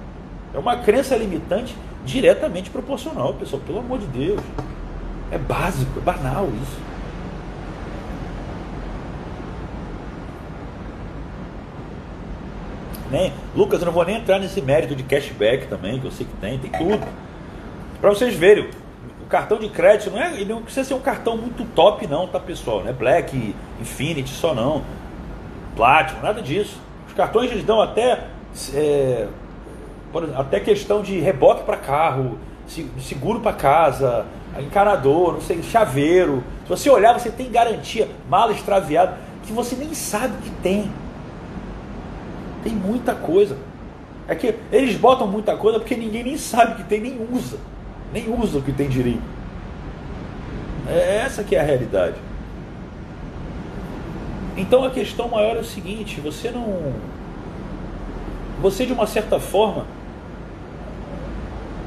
É uma crença limitante diretamente proporcional, pessoal. Pelo amor de Deus. É básico, é banal isso. Nem, Lucas, eu não vou nem entrar nesse mérito de cashback também, que eu sei que tem, tem tudo. Para vocês verem, o cartão de crédito não, é, ele não precisa ser um cartão muito top, não, tá pessoal? Não é Black, Infinity só não. Platinum, nada disso. Os cartões eles dão até, é, até questão de reboque para carro, seguro para casa, encanador, não sei, chaveiro. Se você olhar, você tem garantia, mala extraviada, que você nem sabe que tem. Tem muita coisa. É que eles botam muita coisa porque ninguém nem sabe que tem, nem usa. Nem usa o que tem direito. É essa que é a realidade. Então a questão maior é o seguinte, você não. Você de uma certa forma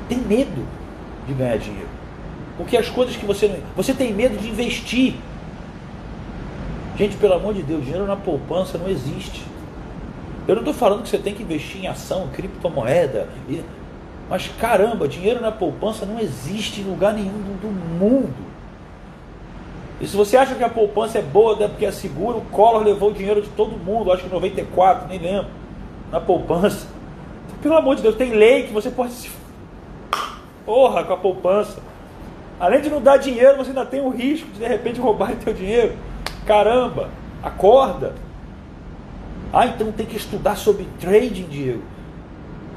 tem medo de ganhar dinheiro. Porque as coisas que você não. Você tem medo de investir. Gente, pelo amor de Deus, dinheiro na poupança não existe. Eu não estou falando que você tem que investir em ação, criptomoeda. Mas caramba, dinheiro na poupança não existe em lugar nenhum do, mundo. E se você acha que a poupança é boa, é porque é seguro, o Collor levou o dinheiro de todo mundo, acho que 94, nem lembro, na poupança. Pelo amor de Deus, tem lei que você pode se. Porra, com a poupança. Além de não dar dinheiro, você ainda tem o risco de de repente roubar teu dinheiro. Caramba, acorda. Ah, então tem que estudar sobre trading, Diego.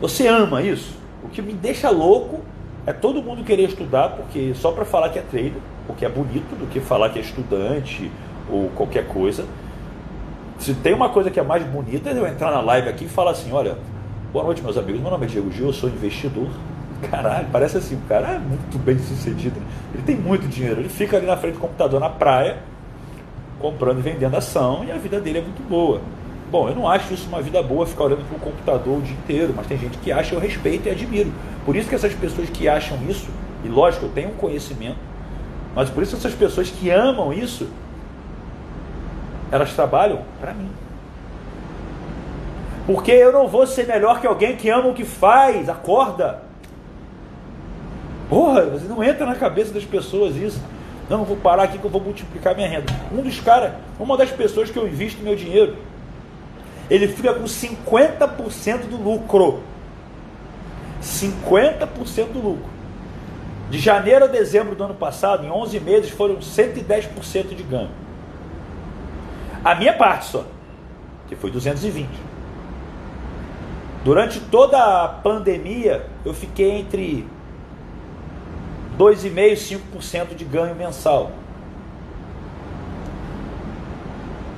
Você ama isso? O que me deixa louco é todo mundo querer estudar porque só para falar que é trader, porque é bonito, do que falar que é estudante ou qualquer coisa. Se tem uma coisa que é mais bonita, é eu entrar na live aqui e falar assim: olha, boa noite, meus amigos. Meu nome é Diego Gil, eu sou investidor. Caralho, parece assim, o cara é muito bem sucedido. Ele tem muito dinheiro, ele fica ali na frente do computador na praia, comprando e vendendo ação, e a vida dele é muito boa. Bom, eu não acho isso uma vida boa ficar olhando para o computador o dia inteiro, mas tem gente que acha, eu respeito e admiro. Por isso que essas pessoas que acham isso, e lógico, eu tenho um conhecimento, mas por isso essas pessoas que amam isso, elas trabalham para mim. Porque eu não vou ser melhor que alguém que ama o que faz, acorda. Porra, você não entra na cabeça das pessoas isso. Não, eu vou parar aqui que eu vou multiplicar minha renda. Um dos caras, uma das pessoas que eu invisto meu dinheiro, ele fica com 50% do lucro. 50% do lucro. De janeiro a dezembro do ano passado, em 11 meses, foram 110% de ganho. A minha parte só, que foi 220. Durante toda a pandemia, eu fiquei entre 2,5% e 5% de ganho mensal.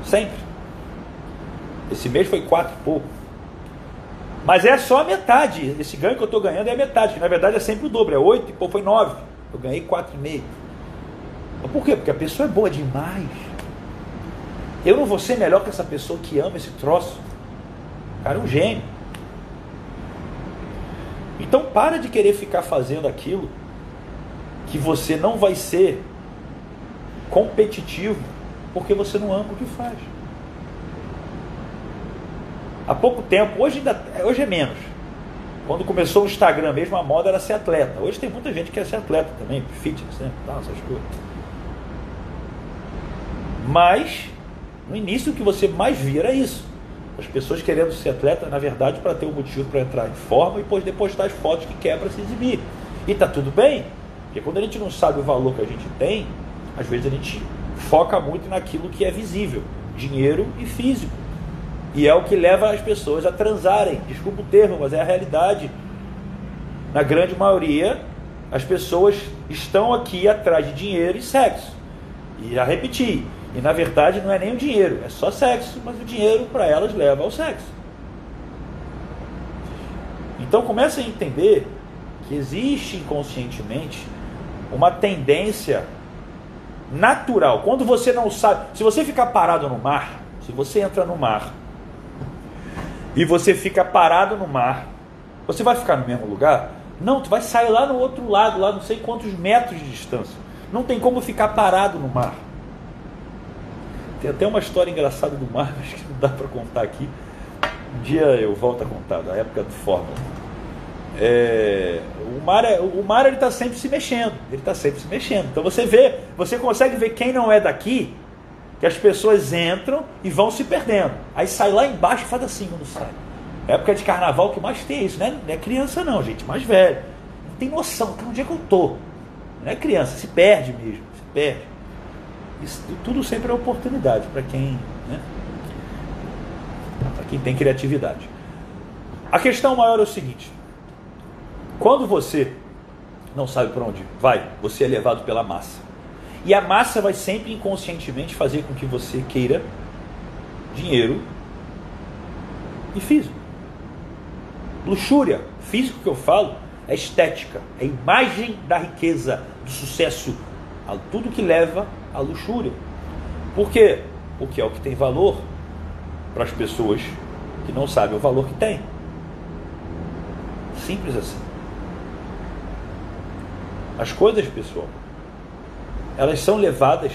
Sempre. Esse mês foi 4 e pouco. Mas é só a metade. Esse ganho que eu estou ganhando é a metade, que na verdade é sempre o dobro, é 8 e pouco, foi 9. Eu ganhei 4,5. Por quê? Porque a pessoa é boa demais. Eu não vou ser melhor que essa pessoa que ama esse troço. O cara é um gênio. Então para de querer ficar fazendo aquilo que você não vai ser competitivo porque você não ama o que faz. Há pouco tempo, hoje, ainda, hoje é menos. Quando começou o Instagram mesmo, a moda era ser atleta. Hoje tem muita gente que quer ser atleta também, fitness, né? Tal, essas coisas. Mas, no início, o que você mais via era isso. As pessoas querendo ser atleta, na verdade, para ter um motivo para entrar em forma e depois postar as fotos que quer para se exibir. E tá tudo bem, porque quando a gente não sabe o valor que a gente tem, às vezes a gente foca muito naquilo que é visível, dinheiro e físico. E é o que leva as pessoas a transarem. Desculpa o termo, mas é a realidade. Na grande maioria, as pessoas estão aqui atrás de dinheiro e sexo. E a repetir, e na verdade não é nem o dinheiro, é só sexo, mas o dinheiro para elas leva ao sexo. Então comece a entender que existe inconscientemente uma tendência natural. Quando você não sabe, se você ficar parado no mar, se você entra no mar e você fica parado no mar, você vai ficar no mesmo lugar? Não, tu vai sair lá no outro lado, lá não sei quantos metros de distância. Não tem como ficar parado no mar. Tem até uma história engraçada do mar, mas que não dá para contar aqui. Um dia eu volto a contar, da época do Fórmula. É, o mar, é, o mar ele está sempre se mexendo, ele está sempre se mexendo. Então você vê, você consegue ver quem não é daqui, que as pessoas entram e vão se perdendo. Aí sai lá embaixo e faz assim quando sai. Época de carnaval que mais tem isso, né? Não é criança não, gente, mais velho. Não tem noção, que onde é que eu tô. Não é criança, se perde mesmo, se perde. Isso tudo sempre é oportunidade para quem, né? Para quem tem criatividade. A questão maior é o seguinte: quando você não sabe para onde vai, você é levado pela massa. E a massa vai sempre inconscientemente fazer com que você queira dinheiro e físico. Luxúria, físico que eu falo, é estética, é imagem da riqueza, do sucesso, tudo que leva à luxúria. Por quê? Porque é o que tem valor para as pessoas que não sabem o valor que tem. Simples assim. As coisas, pessoal, elas são levadas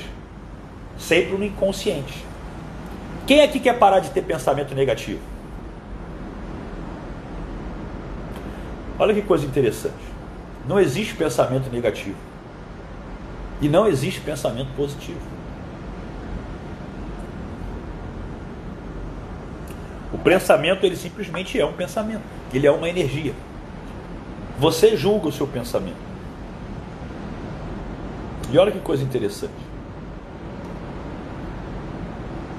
sempre no inconsciente. Quem aqui quer parar de ter pensamento negativo? Olha que coisa interessante. Não existe pensamento negativo. E não existe pensamento positivo. O pensamento, ele simplesmente é um pensamento. Ele é uma energia. Você julga o seu pensamento. E olha que coisa interessante.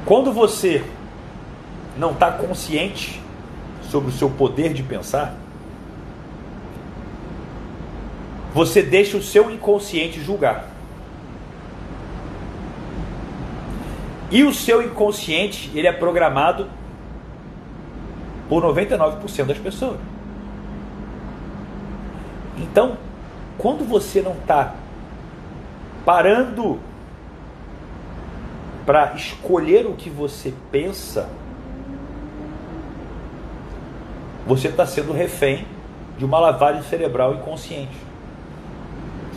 Quando você não está consciente sobre o seu poder de pensar, você deixa o seu inconsciente julgar. E o seu inconsciente, ele é programado por 99% das pessoas. Então, quando você não está parando para escolher o que você pensa, você está sendo refém de uma lavagem cerebral inconsciente.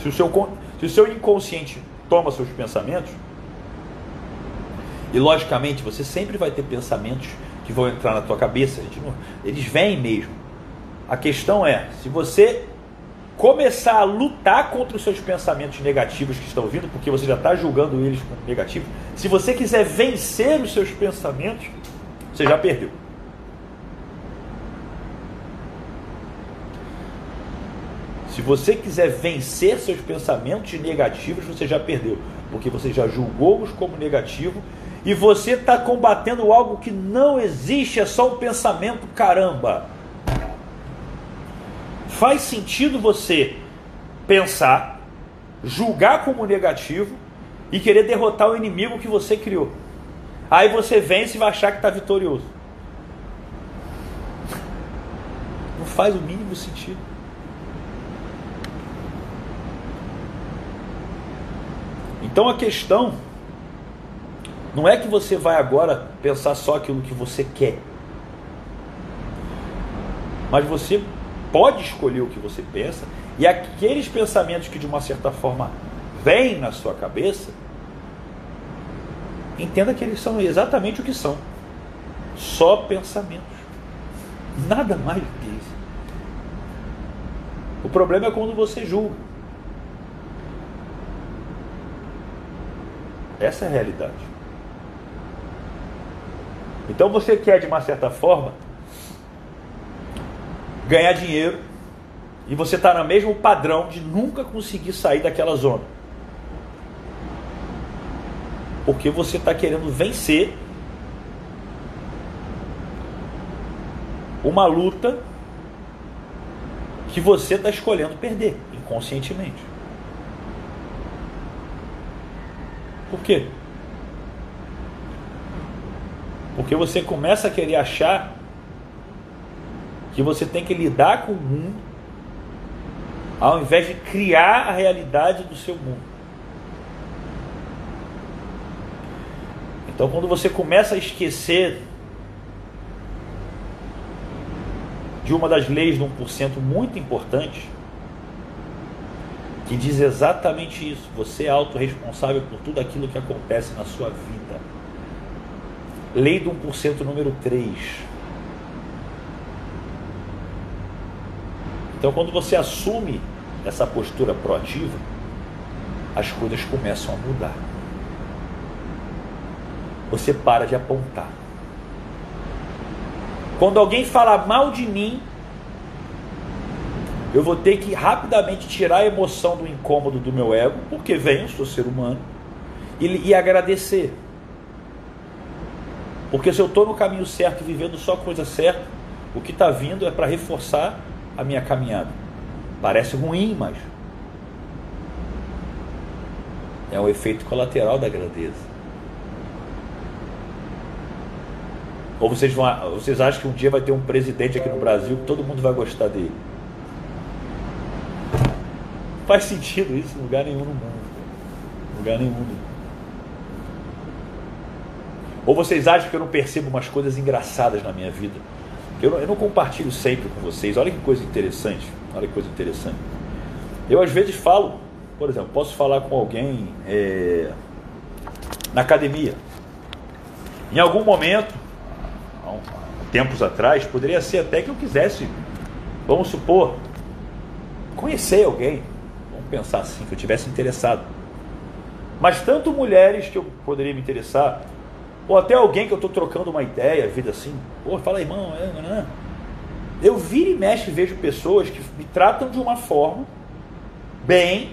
Se o seu, se o seu inconsciente toma seus pensamentos, e logicamente você sempre vai ter pensamentos que vão entrar na tua cabeça, eles vêm mesmo. A questão é, se você começar a lutar contra os seus pensamentos negativos que estão vindo, porque você já está julgando eles como negativos, se você quiser vencer os seus pensamentos, você já perdeu. Se você quiser vencer seus pensamentos negativos, você já perdeu, porque você já julgou-os como negativo e você está combatendo algo que não existe, é só um pensamento, caramba. Faz sentido você pensar, julgar como negativo e querer derrotar o inimigo que você criou. Aí você vence e vai achar que está vitorioso. Não faz o mínimo sentido. Então a questão não é que você vai agora pensar só aquilo que você quer. Mas você pode escolher o que você pensa e aqueles pensamentos que de uma certa forma vêm na sua cabeça, entenda que eles são exatamente o que são. Só pensamentos. Nada mais do que isso. O problema é quando você julga. Essa é a realidade. Então você quer, de uma certa forma, ganhar dinheiro e você está no mesmo padrão de nunca conseguir sair daquela zona. Porque você está querendo vencer uma luta que você está escolhendo perder inconscientemente. Por quê? Porque você começa a querer achar que você tem que lidar com o mundo ao invés de criar a realidade do seu mundo. Então, quando você começa a esquecer de uma das leis do 1% muito importante, que diz exatamente isso: você é autorresponsável por tudo aquilo que acontece na sua vida. Lei do 1% número 3. Então, quando você assume essa postura proativa, as coisas começam a mudar. Você para de apontar. Quando alguém fala mal de mim, eu vou ter que rapidamente tirar a emoção do incômodo do meu ego, porque venho, sou ser humano, e, e agradecer. Porque se eu estou no caminho certo vivendo só coisa certa, o que está vindo é para reforçar a minha caminhada. Parece ruim, mas é um efeito colateral da grandeza. Ou vocês, vão, vocês acham que um dia vai ter um presidente aqui no Brasil que todo mundo vai gostar dele? Faz sentido isso em lugar nenhum no mundo. Em lugar nenhum no mundo. Ou vocês acham que eu não percebo umas coisas engraçadas na minha vida? Eu não, eu não compartilho sempre com vocês. Olha que coisa interessante. Olha que coisa interessante. Eu às vezes falo, por exemplo, posso falar com alguém é, na academia. Em algum momento, tempos atrás, poderia ser até que eu quisesse, vamos supor, conhecer alguém. Vamos pensar assim, que eu tivesse interessado. Mas tanto mulheres que eu poderia me interessar, ou até alguém que eu estou trocando uma ideia, vida assim, pô, fala irmão, é, não, não. Eu viro e mexo e vejo pessoas que me tratam de uma forma bem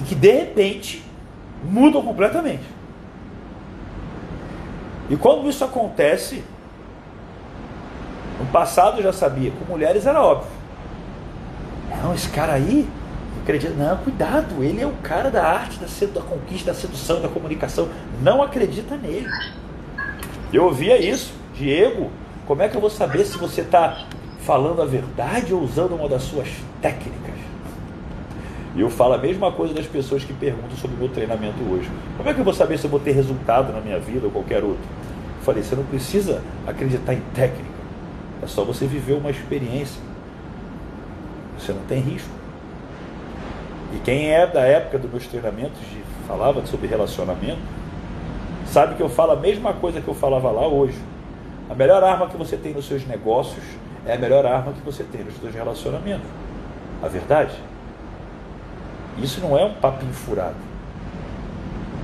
e que de repente mudam completamente. E quando isso acontece, no passado eu já sabia, com mulheres era óbvio. Não, esse cara aí, acredita, não, cuidado, ele é o cara da arte, da, sedu, da conquista, da sedução, da comunicação. Não acredita nele. Eu ouvia isso, Diego, como é que eu vou saber se você está falando a verdade ou usando uma das suas técnicas? E eu falo a mesma coisa das pessoas que perguntam sobre o meu treinamento hoje. Como é que eu vou saber se eu vou ter resultado na minha vida ou qualquer outro? Eu falei, você não precisa acreditar em técnica. É só você viver uma experiência. Você não tem risco. E quem é da época dos meus treinamentos de falava sobre relacionamento, sabe que eu falo a mesma coisa que eu falava lá hoje. A melhor arma que você tem nos seus negócios é a melhor arma que você tem nos seus relacionamentos. A verdade? Isso não é um papinho furado.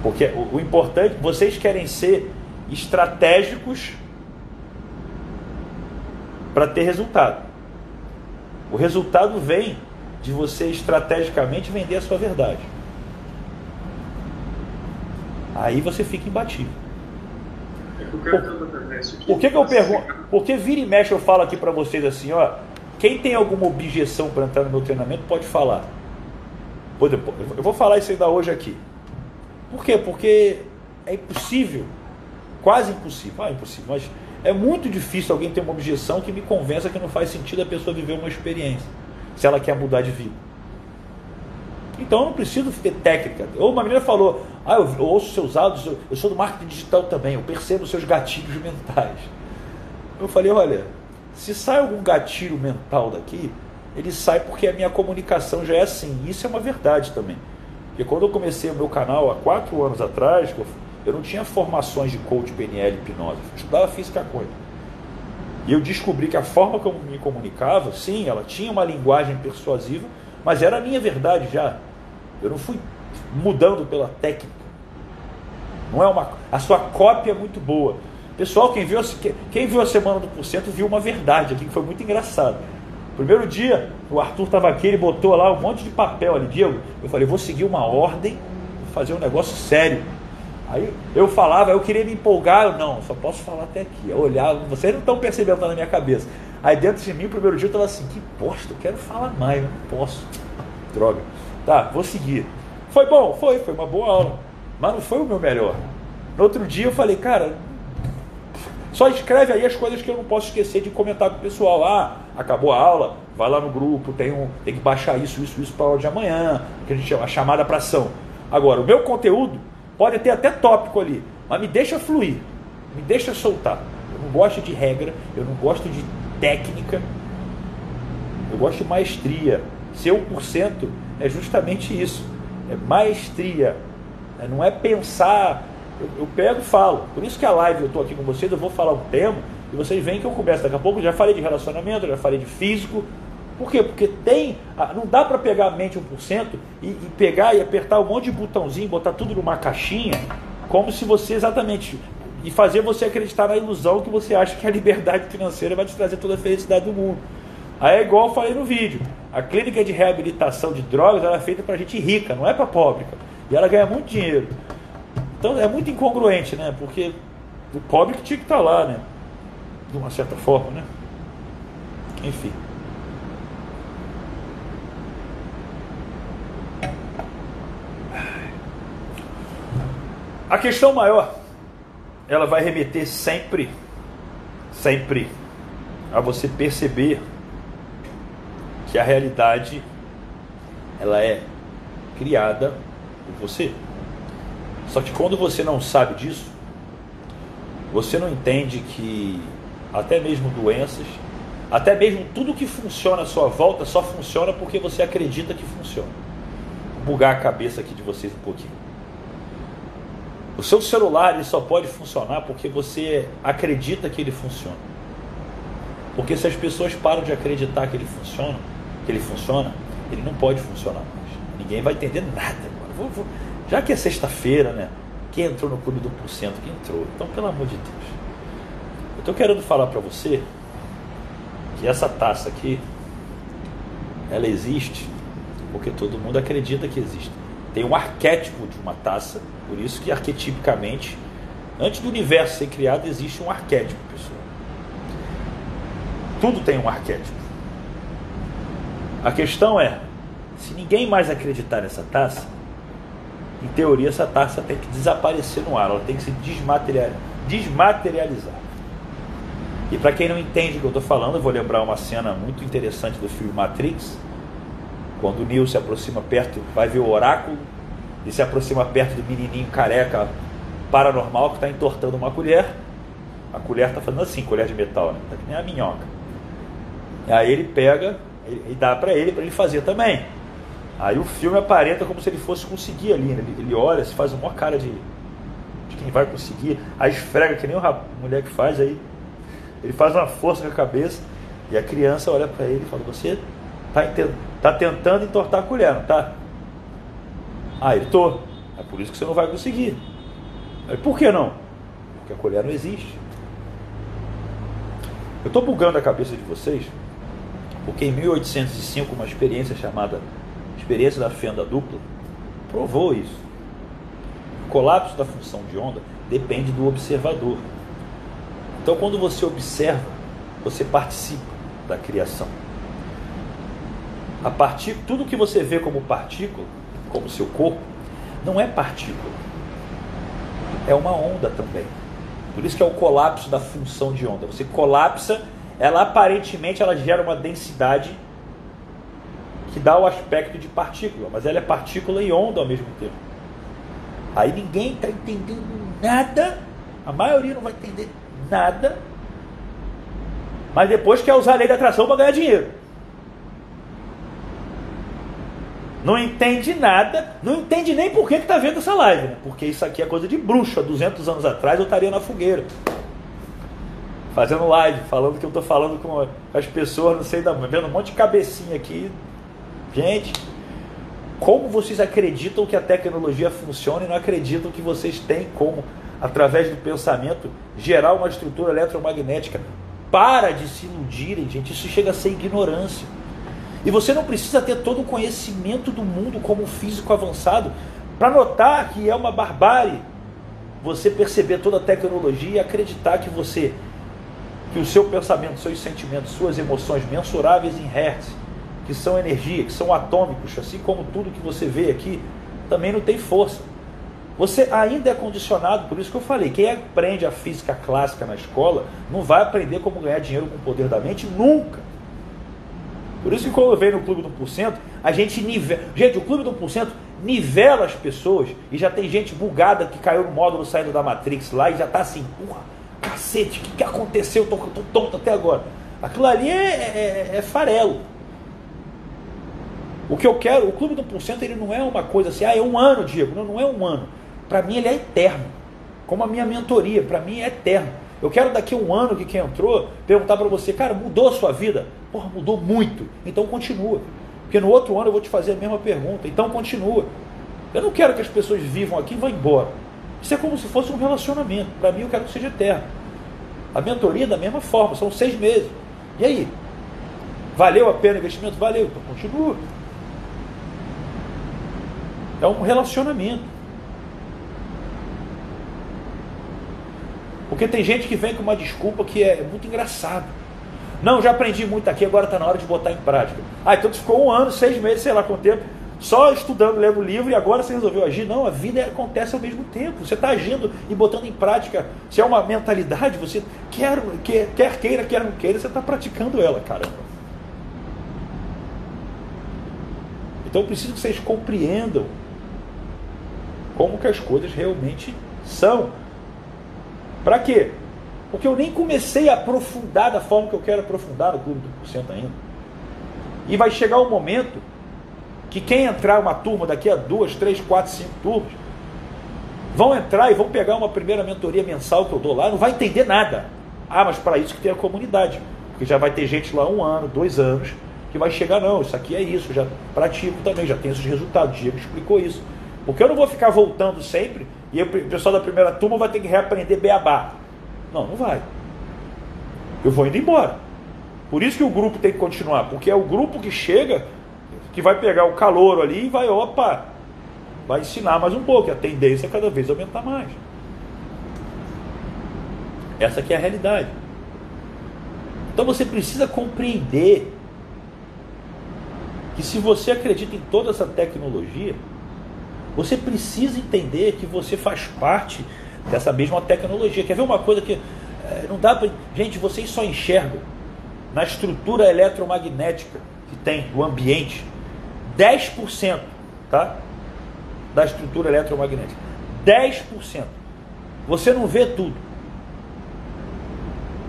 Porque o, o importante, vocês querem ser estratégicos para ter resultado. O resultado vem de você estrategicamente vender a sua verdade. Aí você fica imbatível. Por que, que eu pergunto? Porque vira e mexe eu falo aqui para vocês assim, ó. Quem tem alguma objeção para entrar no meu treinamento pode falar. Eu vou falar isso ainda hoje aqui. Por quê? Porque é impossível, quase impossível, ah, impossível, mas é muito difícil alguém ter uma objeção que me convença que não faz sentido a pessoa viver uma experiência, se ela quer mudar de vida. Então eu não preciso ter técnica. Ou uma menina falou, ah, eu, eu ouço seus áudios, eu, eu sou do marketing digital também, eu percebo seus gatilhos mentais. Eu falei, olha, se sai algum gatilho mental daqui, ele sai porque a minha comunicação já é assim. Isso é uma verdade também. Porque quando eu comecei o meu canal há quatro anos atrás, eu não tinha formações de coach PNL hipnose, eu estudava física quântica. E eu descobri que a forma como me comunicava, sim, ela tinha uma linguagem persuasiva, mas era a minha verdade já. Eu não fui mudando pela técnica. Não é uma, a sua cópia é muito boa. Pessoal, quem viu, quem viu a semana do porcento viu uma verdade aqui que foi muito engraçado. Primeiro dia, o Arthur estava aqui, ele botou lá um monte de papel ali, Diego. Eu falei, vou seguir uma ordem, vou fazer um negócio sério. Aí eu falava, eu queria me empolgar, eu não, só posso falar até aqui. Eu olhava, vocês não estão percebendo tá na minha cabeça. Aí dentro de mim, o primeiro dia eu estava assim, que bosta, eu quero falar mais, eu não posso. Droga. Tá, vou seguir. Foi bom, foi, foi uma boa aula. Mas não foi o meu melhor. No outro dia eu falei, cara, só escreve aí as coisas que eu não posso esquecer de comentar com o pessoal. Ah, acabou a aula, vai lá no grupo, tem, um, tem que baixar isso, isso, isso para a aula de amanhã, que a gente chama chamada para ação. Agora, o meu conteúdo pode ter até tópico ali, mas me deixa fluir, me deixa soltar. Eu não gosto de regra, eu não gosto de técnica, eu gosto de maestria. Ser 1% é justamente isso, é maestria, é, não é pensar. Eu, eu pego e falo. Por isso que a live eu estou aqui com vocês, eu vou falar um tema e vocês veem que eu começo daqui a pouco, já falei de relacionamento, já falei de físico. Por quê? Porque tem. Não dá para pegar a mente 1% e, e pegar e apertar um monte de botãozinho, botar tudo numa caixinha, como se você exatamente. E fazer você acreditar na ilusão que você acha que a liberdade financeira vai te trazer toda a felicidade do mundo. Aí é igual eu falei no vídeo. A clínica de reabilitação de drogas ela é feita para gente rica, não é para pobre. E ela ganha muito dinheiro. Então é muito incongruente, né? Porque o pobre que tinha que estar tá lá, né? de uma certa forma, né? Enfim. A questão maior, ela vai remeter sempre, sempre a você perceber que a realidade ela é criada por você. Só que quando você não sabe disso, você não entende que até mesmo doenças, até mesmo tudo que funciona à sua volta só funciona porque você acredita que funciona. Vou bugar a cabeça aqui de vocês um pouquinho. O seu celular ele só pode funcionar porque você acredita que ele funciona. Porque se as pessoas param de acreditar que ele funciona, que ele funciona, ele não pode funcionar mais. Ninguém vai entender nada. Vou, vou... Já que é sexta-feira, né? Quem entrou no clube do porcento? Quem entrou? Então, pelo amor de Deus. Estou querendo falar para você que essa taça aqui, ela existe porque todo mundo acredita que existe. Tem um arquétipo de uma taça, por isso que arquetipicamente, antes do universo ser criado, existe um arquétipo, pessoal. Tudo tem um arquétipo. A questão é, se ninguém mais acreditar nessa taça, em teoria essa taça tem que desaparecer no ar, ela tem que se desmaterializar. E para quem não entende o que eu estou falando, eu vou lembrar uma cena muito interessante do filme Matrix, quando o Neo se aproxima perto, vai ver o oráculo, e se aproxima perto do menininho careca paranormal que está entortando uma colher. A colher está fazendo assim, colher de metal, né? Tá que nem a minhoca. E aí ele pega e dá para ele, para ele fazer também. Aí o filme aparenta como se ele fosse conseguir ali, né? ele, ele olha, se faz uma cara de, de quem vai conseguir, aí esfrega que nem a mulher que faz, aí ele faz uma força com a cabeça e a criança olha para ele e fala: Você está tá tentando entortar a colher, não tá? Ah, ele tô. É por isso que você não vai conseguir. Por que não? Porque a colher não existe. Eu estou bugando a cabeça de vocês porque em 1805 uma experiência chamada experiência da fenda dupla provou isso. O colapso da função de onda depende do observador. Então, quando você observa, você participa da criação. A partir, tudo que você vê como partícula, como seu corpo, não é partícula. É uma onda também. Por isso que é o colapso da função de onda. Você colapsa, ela aparentemente ela gera uma densidade que dá o aspecto de partícula, mas ela é partícula e onda ao mesmo tempo. Aí ninguém está entendendo nada, a maioria não vai entender nada, mas depois quer usar a lei da atração para ganhar dinheiro. Não entende nada, não entende nem por que está vendo essa live, né? porque isso aqui é coisa de bruxo. Há 200 anos atrás eu estaria na fogueira, fazendo live, falando que eu estou falando com as pessoas, não sei, da, vendo um monte de cabecinha aqui. Gente, como vocês acreditam que a tecnologia funciona e não acreditam que vocês têm como através do pensamento, gerar uma estrutura eletromagnética. Para de se iludirem, gente. Isso chega a ser ignorância. E você não precisa ter todo o conhecimento do mundo como físico avançado para notar que é uma barbárie você perceber toda a tecnologia e acreditar que você, que o seu pensamento, seus sentimentos, suas emoções mensuráveis em hertz, que são energia, que são atômicos, assim como tudo que você vê aqui, também não tem força. Você ainda é condicionado, por isso que eu falei, quem aprende a física clássica na escola não vai aprender como ganhar dinheiro com o poder da mente nunca. Por isso que quando venho no Clube do 1%, a gente nivela. Gente, o Clube do 1% nivela as pessoas e já tem gente bugada que caiu no módulo saindo da Matrix lá e já está assim, porra, cacete, o que, que aconteceu? Tô, tô tonto até agora. Aquilo ali é, é, é farelo. O que eu quero, o Clube do 1% ele não é uma coisa assim, ah, é um ano, Diego. Não, não é um ano para mim ele é eterno. Como a minha mentoria, para mim é eterno. Eu quero daqui a um ano que quem entrou perguntar para você, cara, mudou a sua vida? Porra, mudou muito. Então continua. Porque no outro ano eu vou te fazer a mesma pergunta. Então continua. Eu não quero que as pessoas vivam aqui e vão embora. Isso é como se fosse um relacionamento. Para mim eu quero que seja eterno. A mentoria da mesma forma, são seis meses. E aí? Valeu a pena o investimento? Valeu, então continua. É um relacionamento. Porque tem gente que vem com uma desculpa que é muito engraçado. Não, já aprendi muito aqui, agora está na hora de botar em prática. Ah, então tu ficou um ano, seis meses, sei lá quanto tempo, só estudando, lendo livro e agora você resolveu agir. Não, a vida acontece ao mesmo tempo. Você está agindo e botando em prática. Se é uma mentalidade, você quer, quer, quer queira, quer não queira, você está praticando ela, caramba. Então eu preciso que vocês compreendam como que as coisas realmente são. Para quê? Porque eu nem comecei a aprofundar da forma que eu quero aprofundar no Clube do Porcento ainda. E vai chegar um momento que quem entrar uma turma daqui a duas, três, quatro, cinco turmas, vão entrar e vão pegar uma primeira mentoria mensal que eu dou lá, não vai entender nada. Ah, mas para isso que tem a comunidade. Porque já vai ter gente lá um ano, dois anos, que vai chegar, não, isso aqui é isso, já pratico também, já tenho esses resultados. Diego explicou isso. Porque eu não vou ficar voltando sempre e o pessoal da primeira turma vai ter que reaprender beabá. Não, não vai. Eu vou indo embora. Por isso que o grupo tem que continuar, porque é o grupo que chega que vai pegar o calor ali e vai, opa, vai ensinar mais um pouco, e a tendência é cada vez aumentar mais. Essa aqui é a realidade. Então você precisa compreender que se você acredita em toda essa tecnologia, você precisa entender que você faz parte dessa mesma tecnologia. Quer ver uma coisa que é, não dá para. Gente, vocês só enxergam na estrutura eletromagnética que tem do ambiente 10% tá? da estrutura eletromagnética. 10%. Você não vê tudo.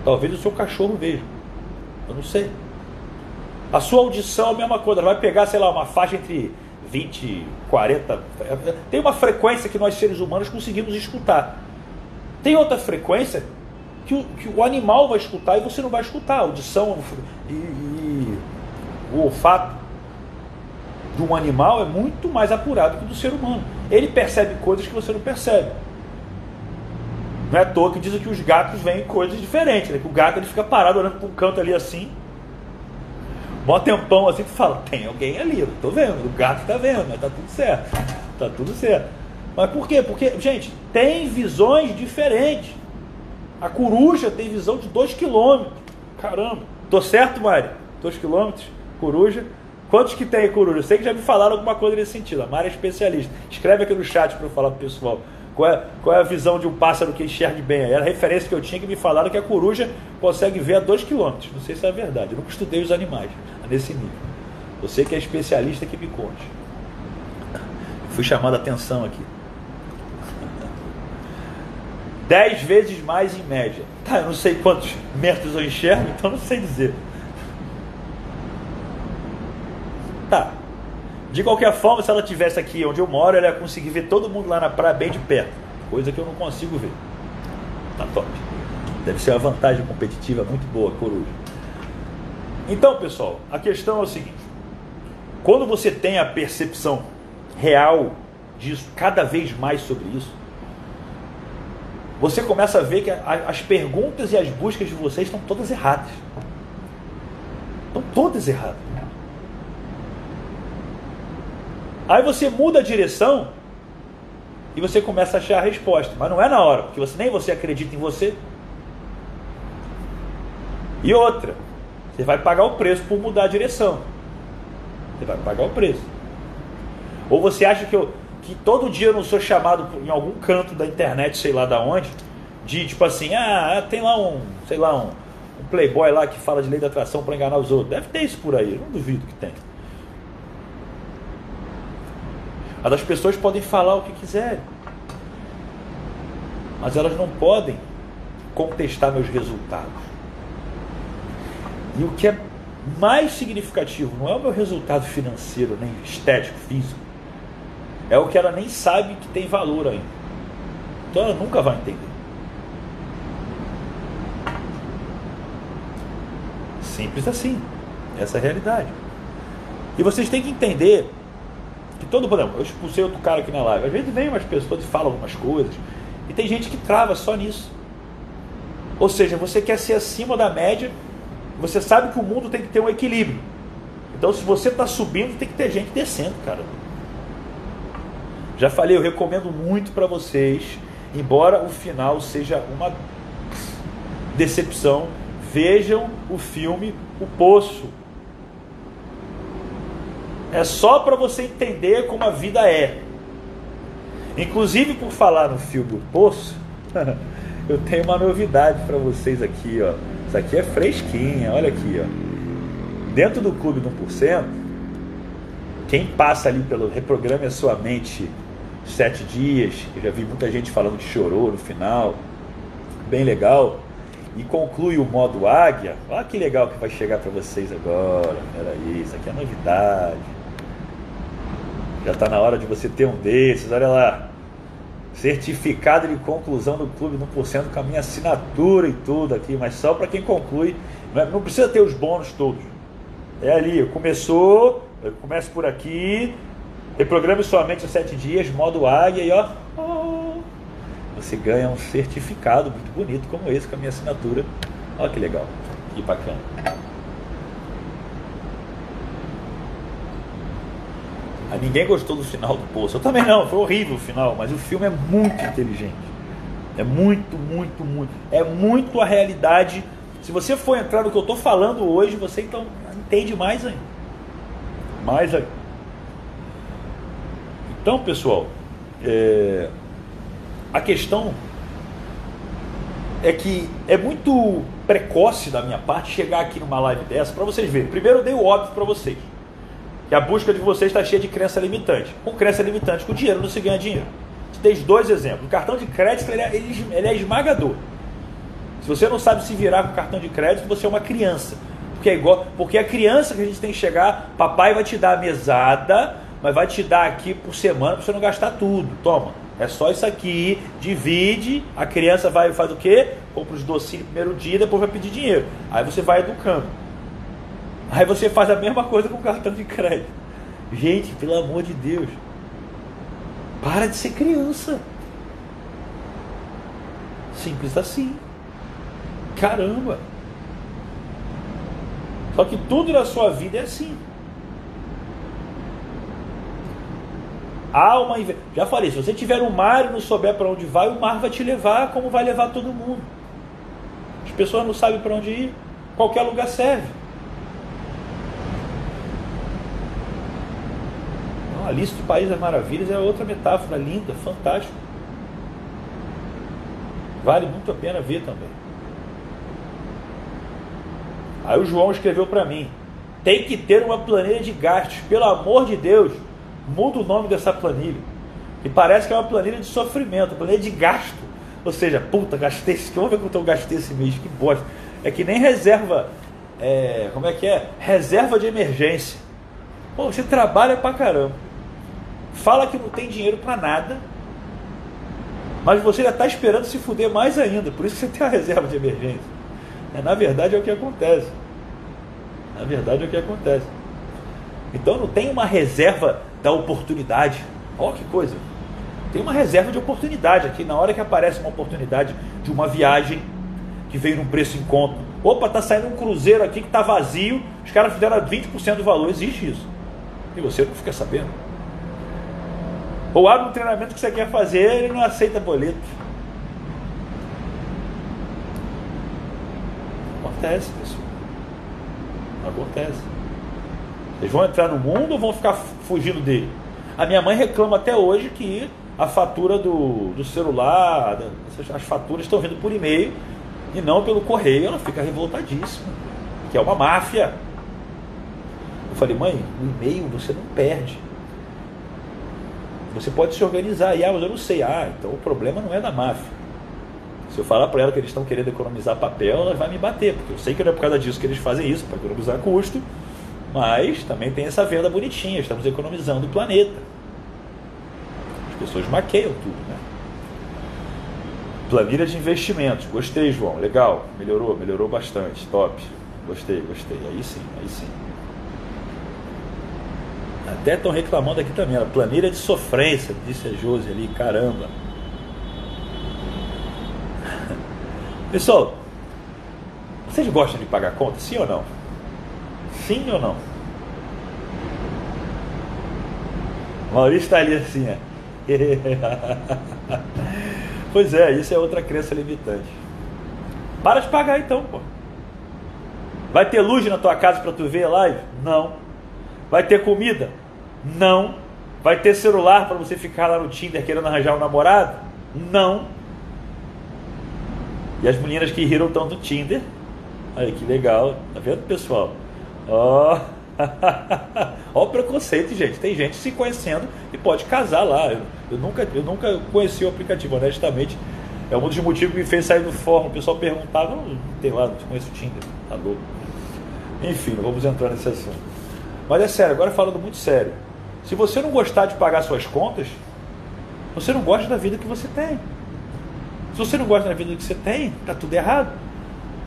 Talvez o seu cachorro veja. Eu não sei. A sua audição é a mesma coisa. Ela vai pegar, sei lá, uma faixa entre 20, 40. Tem uma frequência que nós seres humanos conseguimos escutar. Tem outra frequência que o, que o animal vai escutar e você não vai escutar. Audição e, e o olfato de um animal é muito mais apurado que do ser humano. Ele percebe coisas que você não percebe. Não é à toa que dizem que os gatos veem coisas diferentes. Né? Que o gato ele fica parado olhando para um canto ali assim. Mó tempão assim, tu fala, tem alguém ali, eu tô vendo, o gato tá vendo, mas tá tudo certo. Tá tudo certo. Mas por quê? Porque, gente, tem visões diferentes. A coruja tem visão de 2 km. Caramba. Tô certo, Mari? 2 km? Coruja. Quantos que tem coruja? Eu sei que já me falaram alguma coisa nesse sentido. A Mari é especialista. Escreve aqui no chat para eu falar pro pessoal. Qual é, qual é a visão de um pássaro que enxergue bem? Era a referência que eu tinha que me falaram que a coruja consegue ver a 2 km. Não sei se é verdade. Eu nunca estudei os animais nesse nível. Você que é especialista que me conte. Fui chamado a atenção aqui. 10 vezes mais em média. Tá, eu não sei quantos metros eu enxergo, então não sei dizer. Tá. De qualquer forma, se ela tivesse aqui onde eu moro, ela ia conseguir ver todo mundo lá na praia bem de perto. Coisa que eu não consigo ver. Tá top. Deve ser uma vantagem competitiva muito boa, coruja. Então, pessoal, a questão é o seguinte: quando você tem a percepção real disso, cada vez mais sobre isso, você começa a ver que as perguntas e as buscas de vocês estão todas erradas. Estão todas erradas. Aí você muda a direção e você começa a achar a resposta. Mas não é na hora, porque você nem você acredita em você. E outra, você vai pagar o preço por mudar a direção. Você vai pagar o preço. Ou você acha que, eu, que todo dia eu não sou chamado em algum canto da internet, sei lá da onde, de tipo assim, ah, tem lá um, sei lá, um, um playboy lá que fala de lei da atração para enganar os outros. Deve ter isso por aí, eu não duvido que tem. Mas as pessoas podem falar o que quiserem. Mas elas não podem contestar meus resultados. E o que é mais significativo não é o meu resultado financeiro, nem estético, físico. É o que ela nem sabe que tem valor ainda. Então ela nunca vai entender. Simples assim. Essa é a realidade. E vocês têm que entender que todo problema. Eu expulsei outro cara aqui na live. Às vezes vem umas pessoas e falam algumas coisas. E tem gente que trava só nisso. Ou seja, você quer ser acima da média você sabe que o mundo tem que ter um equilíbrio. Então, se você está subindo, tem que ter gente descendo, cara. Já falei, eu recomendo muito para vocês, embora o final seja uma decepção, vejam o filme O Poço. É só para você entender como a vida é. Inclusive, por falar no filme O Poço, eu tenho uma novidade para vocês aqui, ó. Isso aqui é fresquinha, olha aqui, ó. Dentro do clube do 1%, quem passa ali pelo reprograme a sua mente sete dias, eu já vi muita gente falando que chorou no final, bem legal, e conclui o modo águia, olha que legal que vai chegar para vocês agora, peraí, isso aqui é novidade, já está na hora de você ter um desses, olha lá, certificado de conclusão do clube no porcento com a minha assinatura e tudo aqui, mas só para quem conclui. É, não precisa ter os bônus todos. É ali, começou, começa por aqui, reprograme somente em sete dias, modo águia e ó, você ganha um certificado muito bonito como esse com a minha assinatura. Olha que legal, que bacana. Ninguém gostou do final do Poço. Eu também não, foi horrível o final, mas o filme é muito inteligente. É muito, muito, muito. É muito a realidade. Se você for entrar no que eu estou falando hoje, você então entende mais ainda. Mais ainda. Então, pessoal, é... a questão é que é muito precoce da minha parte chegar aqui numa live dessa para vocês verem. Primeiro eu dei o óbvio para vocês. Que a busca de vocês está cheia de crença limitante. Com crença limitante, com dinheiro não se ganha dinheiro. Te dei dois exemplos. O cartão de crédito ele é, ele é esmagador. Se você não sabe se virar com o cartão de crédito, você é uma criança. Porque é igual, porque a criança que a gente tem que chegar, papai vai te dar a mesada, mas vai te dar aqui por semana para você não gastar tudo. Toma, é só isso aqui, divide, a criança vai faz o quê? Compra os docinhos primeiro dia, depois vai pedir dinheiro. Aí você vai educando. Aí você faz a mesma coisa com o cartão de crédito. Gente, pelo amor de Deus. Para de ser criança. Simples assim. Caramba. Só que tudo na sua vida é assim. Há uma. Já falei, se você tiver um mar e não souber para onde vai, o mar vai te levar como vai levar todo mundo. As pessoas não sabem para onde ir. Qualquer lugar serve. Alice do País das Maravilhas é outra metáfora linda, fantástica. Vale muito a pena ver também. Aí o João escreveu para mim: tem que ter uma planilha de gastos, pelo amor de Deus, muda o nome dessa planilha. E parece que é uma planilha de sofrimento, planilha de gasto. Ou seja, puta, gastei esse. Vamos ver quanto eu gastei esse mês, que bosta. É que nem reserva. É, como é que é? Reserva de emergência. Pô, você trabalha pra caramba fala que não tem dinheiro para nada, mas você já está esperando se fuder mais ainda, por isso que você tem a reserva de emergência. É, na verdade é o que acontece. Na verdade é o que acontece. Então não tem uma reserva da oportunidade. Olha que coisa. Tem uma reserva de oportunidade aqui. Na hora que aparece uma oportunidade de uma viagem que veio num preço em conta. Opa, tá saindo um cruzeiro aqui que tá vazio, os caras fizeram 20% do valor. Existe isso. E você não fica sabendo. Ou abre um treinamento que você quer fazer, ele não aceita boleto. Acontece, pessoal. Acontece. Eles vão entrar no mundo ou vão ficar fugindo dele? A minha mãe reclama até hoje que a fatura do, do celular, as faturas estão vindo por e-mail e não pelo correio. Ela fica revoltadíssima, que é uma máfia. Eu falei, mãe, o e-mail você não perde. Você pode se organizar. E, ah, mas eu não sei. Ah, então o problema não é da máfia. Se eu falar para ela que eles estão querendo economizar papel, ela vai me bater, porque eu sei que não é por causa disso que eles fazem isso, para economizar custo, mas também tem essa venda bonitinha, estamos economizando o planeta. As pessoas maqueiam tudo, né? Planilha de investimentos, gostei, João, legal, melhorou, melhorou bastante, top, gostei, gostei, aí sim, aí sim. Até estão reclamando aqui também, a planilha de sofrência, disse a Josi ali, caramba. Pessoal, vocês gostam de pagar conta, sim ou não? Sim ou não? Maurício está ali assim, é. pois é, isso é outra crença limitante. Para de pagar então, pô. Vai ter luz na tua casa para tu ver live? Não. Vai ter comida? Não. Vai ter celular para você ficar lá no Tinder querendo arranjar um namorado? Não. E as meninas que riram estão do Tinder. Olha que legal. Tá vendo, pessoal? Ó. Oh. Olha o preconceito, gente. Tem gente se conhecendo e pode casar lá. Eu, eu, nunca, eu nunca conheci o aplicativo, honestamente. É um dos motivos que me fez sair do fórum. O pessoal perguntava, não, tem lá, não conheço o Tinder. Tá louco. Enfim, vamos entrar nesse assunto. Mas é sério, agora falando muito sério. Se você não gostar de pagar suas contas, você não gosta da vida que você tem. Se você não gosta da vida que você tem, está tudo errado.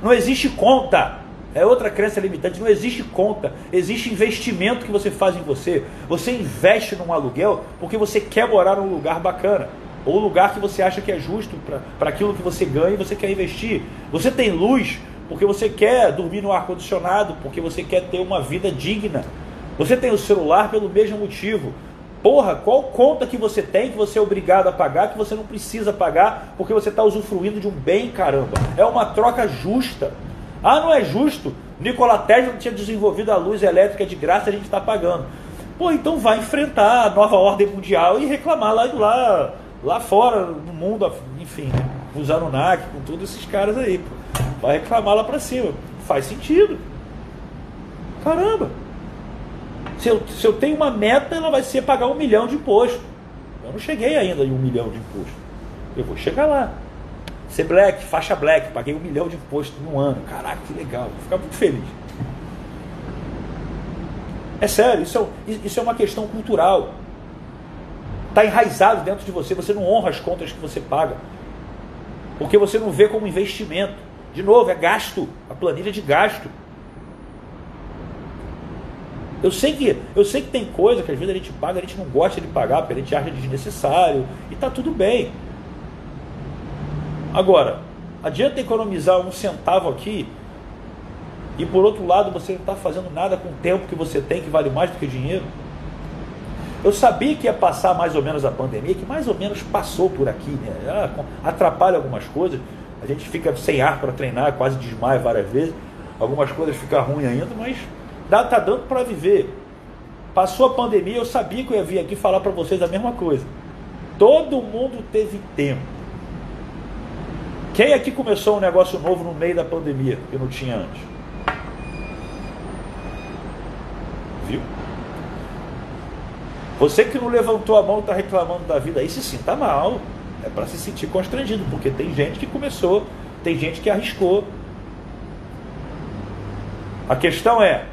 Não existe conta. É outra crença limitante. Não existe conta. Existe investimento que você faz em você. Você investe num aluguel porque você quer morar num lugar bacana. Ou um lugar que você acha que é justo para aquilo que você ganha e você quer investir. Você tem luz porque você quer dormir no ar-condicionado, porque você quer ter uma vida digna. Você tem o celular pelo mesmo motivo. Porra, qual conta que você tem que você é obrigado a pagar, que você não precisa pagar, porque você está usufruindo de um bem, caramba. É uma troca justa. Ah, não é justo? Nikola Tesla tinha desenvolvido a luz elétrica de graça, a gente está pagando. Pô, então vai enfrentar a nova ordem mundial e reclamar lá, lá, lá fora, no mundo, enfim, com os Anunnaki, com todos esses caras aí. Pô. Vai reclamar lá para cima. Faz sentido. Caramba. Se eu, se eu tenho uma meta, ela vai ser pagar um milhão de imposto. Eu não cheguei ainda em um milhão de imposto. Eu vou chegar lá. Ser black, faixa black, paguei um milhão de imposto no ano. Caraca, que legal, vou ficar muito feliz. É sério, isso é, isso é uma questão cultural. Está enraizado dentro de você, você não honra as contas que você paga. Porque você não vê como investimento. De novo, é gasto, a planilha de gasto. Eu sei que, eu sei que tem coisa que às vezes a gente paga, a gente não gosta de pagar, porque a gente acha desnecessário, e está tudo bem. Agora, adianta economizar um centavo aqui e por outro lado você não está fazendo nada com o tempo que você tem, que vale mais do que dinheiro. Eu sabia que ia passar mais ou menos a pandemia, que mais ou menos passou por aqui, né? Ah, atrapalha algumas coisas, a gente fica sem ar para treinar, quase desmaia várias vezes, algumas coisas ficam ruins ainda, mas dá, tá dando para viver. Passou a pandemia, eu sabia que eu ia vir aqui falar para vocês a mesma coisa. Todo mundo teve tempo. Quem aqui começou um negócio novo no meio da pandemia que não tinha antes? Viu? Você que não levantou a mão está reclamando da vida aí, se sinta mal. É para se sentir constrangido, porque tem gente que começou, tem gente que arriscou. A questão é: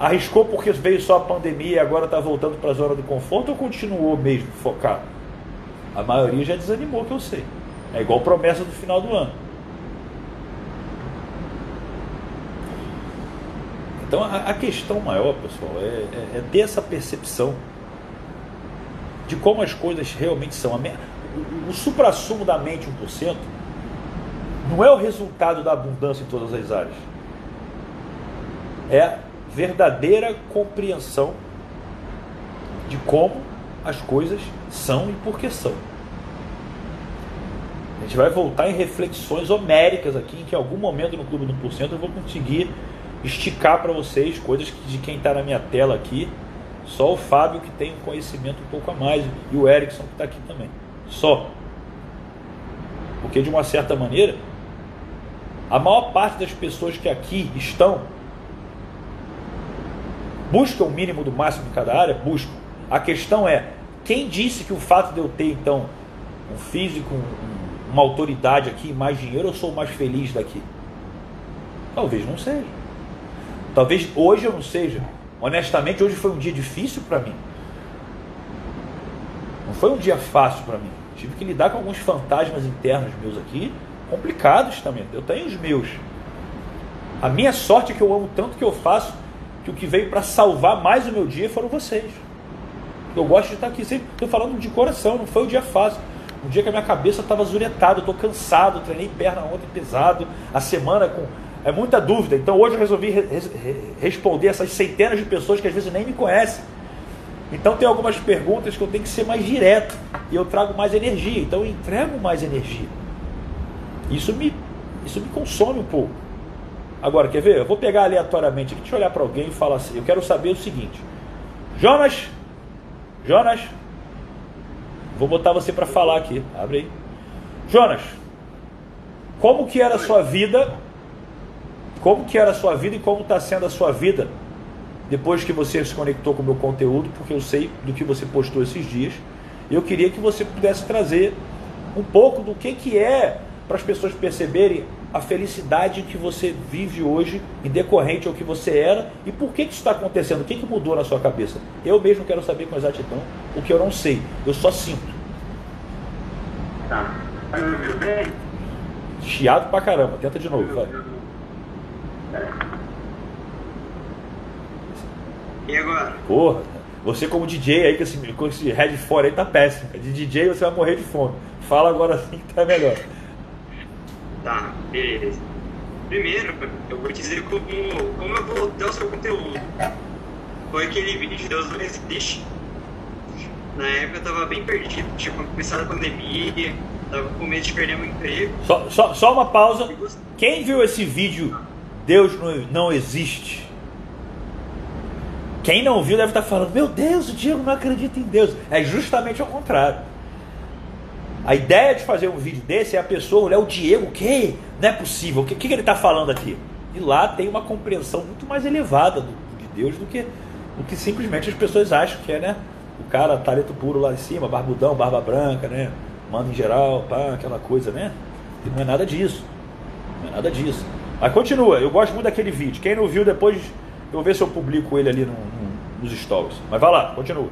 arriscou porque veio só a pandemia e agora está voltando para a zona do conforto ou continuou mesmo focado? A maioria já desanimou, que eu sei. É igual promessa do final do ano. Então a, a questão maior, pessoal, é, é, é, ter essa percepção de como as coisas realmente são. O, o supra-sumo da mente 1% não é o resultado da abundância em todas as áreas. É verdadeira compreensão de como as coisas são e por que são. A gente vai voltar em reflexões homéricas aqui, em que em algum momento no Clube do Porcento eu vou conseguir esticar para vocês coisas que de quem está na minha tela aqui. Só o Fábio que tem um conhecimento um pouco a mais e o Erickson que está aqui também. Só. Porque de uma certa maneira, a maior parte das pessoas que aqui estão buscam o mínimo do máximo em cada área, buscam. A questão é, quem disse que o fato de eu ter então um físico, um uma autoridade aqui, mais dinheiro, eu sou mais feliz daqui? Talvez não seja. Talvez hoje eu não seja. Honestamente, hoje foi um dia difícil para mim. Não foi um dia fácil para mim. Tive que lidar com alguns fantasmas internos meus aqui, complicados também. Eu tenho os meus. A minha sorte é que eu amo tanto que eu faço, que o que veio para salvar mais o meu dia foram vocês. Eu gosto de estar aqui sempre. Estou falando de coração, não foi um dia fácil. Um dia que a minha cabeça estava zuretada, estou cansado, treinei perna ontem pesado, a semana com é muita dúvida. Então hoje eu resolvi re re responder essas centenas de pessoas que às vezes nem me conhecem. Então tem algumas perguntas que eu tenho que ser mais direto e eu trago mais energia. Então eu entrego mais energia. Isso me, isso me consome um pouco. Agora, quer ver? Eu vou pegar aleatoriamente aqui, deixa eu olhar para alguém e falar assim: eu quero saber o seguinte, Jonas, Jonas, Vou botar você para falar aqui. Abre aí. Jonas, como que era a sua vida? Como que era a sua vida e como está sendo a sua vida depois que você se conectou com o meu conteúdo, porque eu sei do que você postou esses dias. Eu queria que você pudesse trazer um pouco do que, que é para as pessoas perceberem a felicidade que você vive hoje em decorrente ao que você era e por que, que isso está acontecendo, o que, que mudou na sua cabeça. Eu mesmo quero saber com exatidão o que eu não sei, eu só sinto. Tá. Bem? Chiado pra caramba, tenta de novo, vai. E agora? Porra, você como DJ aí, com esse, com esse headphone aí tá péssimo. De DJ você vai morrer de fome. Fala agora sim que tá melhor. Tá, beleza. Primeiro, eu vou te dizer como, como eu voltei ao seu conteúdo. Foi aquele vídeo de Deus não existe. Na época eu tava bem perdido, tinha começado a pandemia, tava com medo de perder meu emprego. Só, só, só uma pausa. Quem viu esse vídeo Deus não, não existe? Quem não viu deve estar falando, meu Deus, o Diego não acredita em Deus. É justamente ao contrário. A ideia de fazer um vídeo desse é a pessoa olhar o Diego, o que? Não é possível, o que, que ele está falando aqui? E lá tem uma compreensão muito mais elevada do, de Deus do que que simplesmente as pessoas acham que é, né? O cara, talento puro lá em cima, barbudão, barba branca, né? Manda em geral, pá, aquela coisa, né? E não é nada disso. Não é nada disso. Mas continua, eu gosto muito daquele vídeo. Quem não viu, depois eu vou ver se eu publico ele ali no, no, nos stories. Mas vai lá, continua.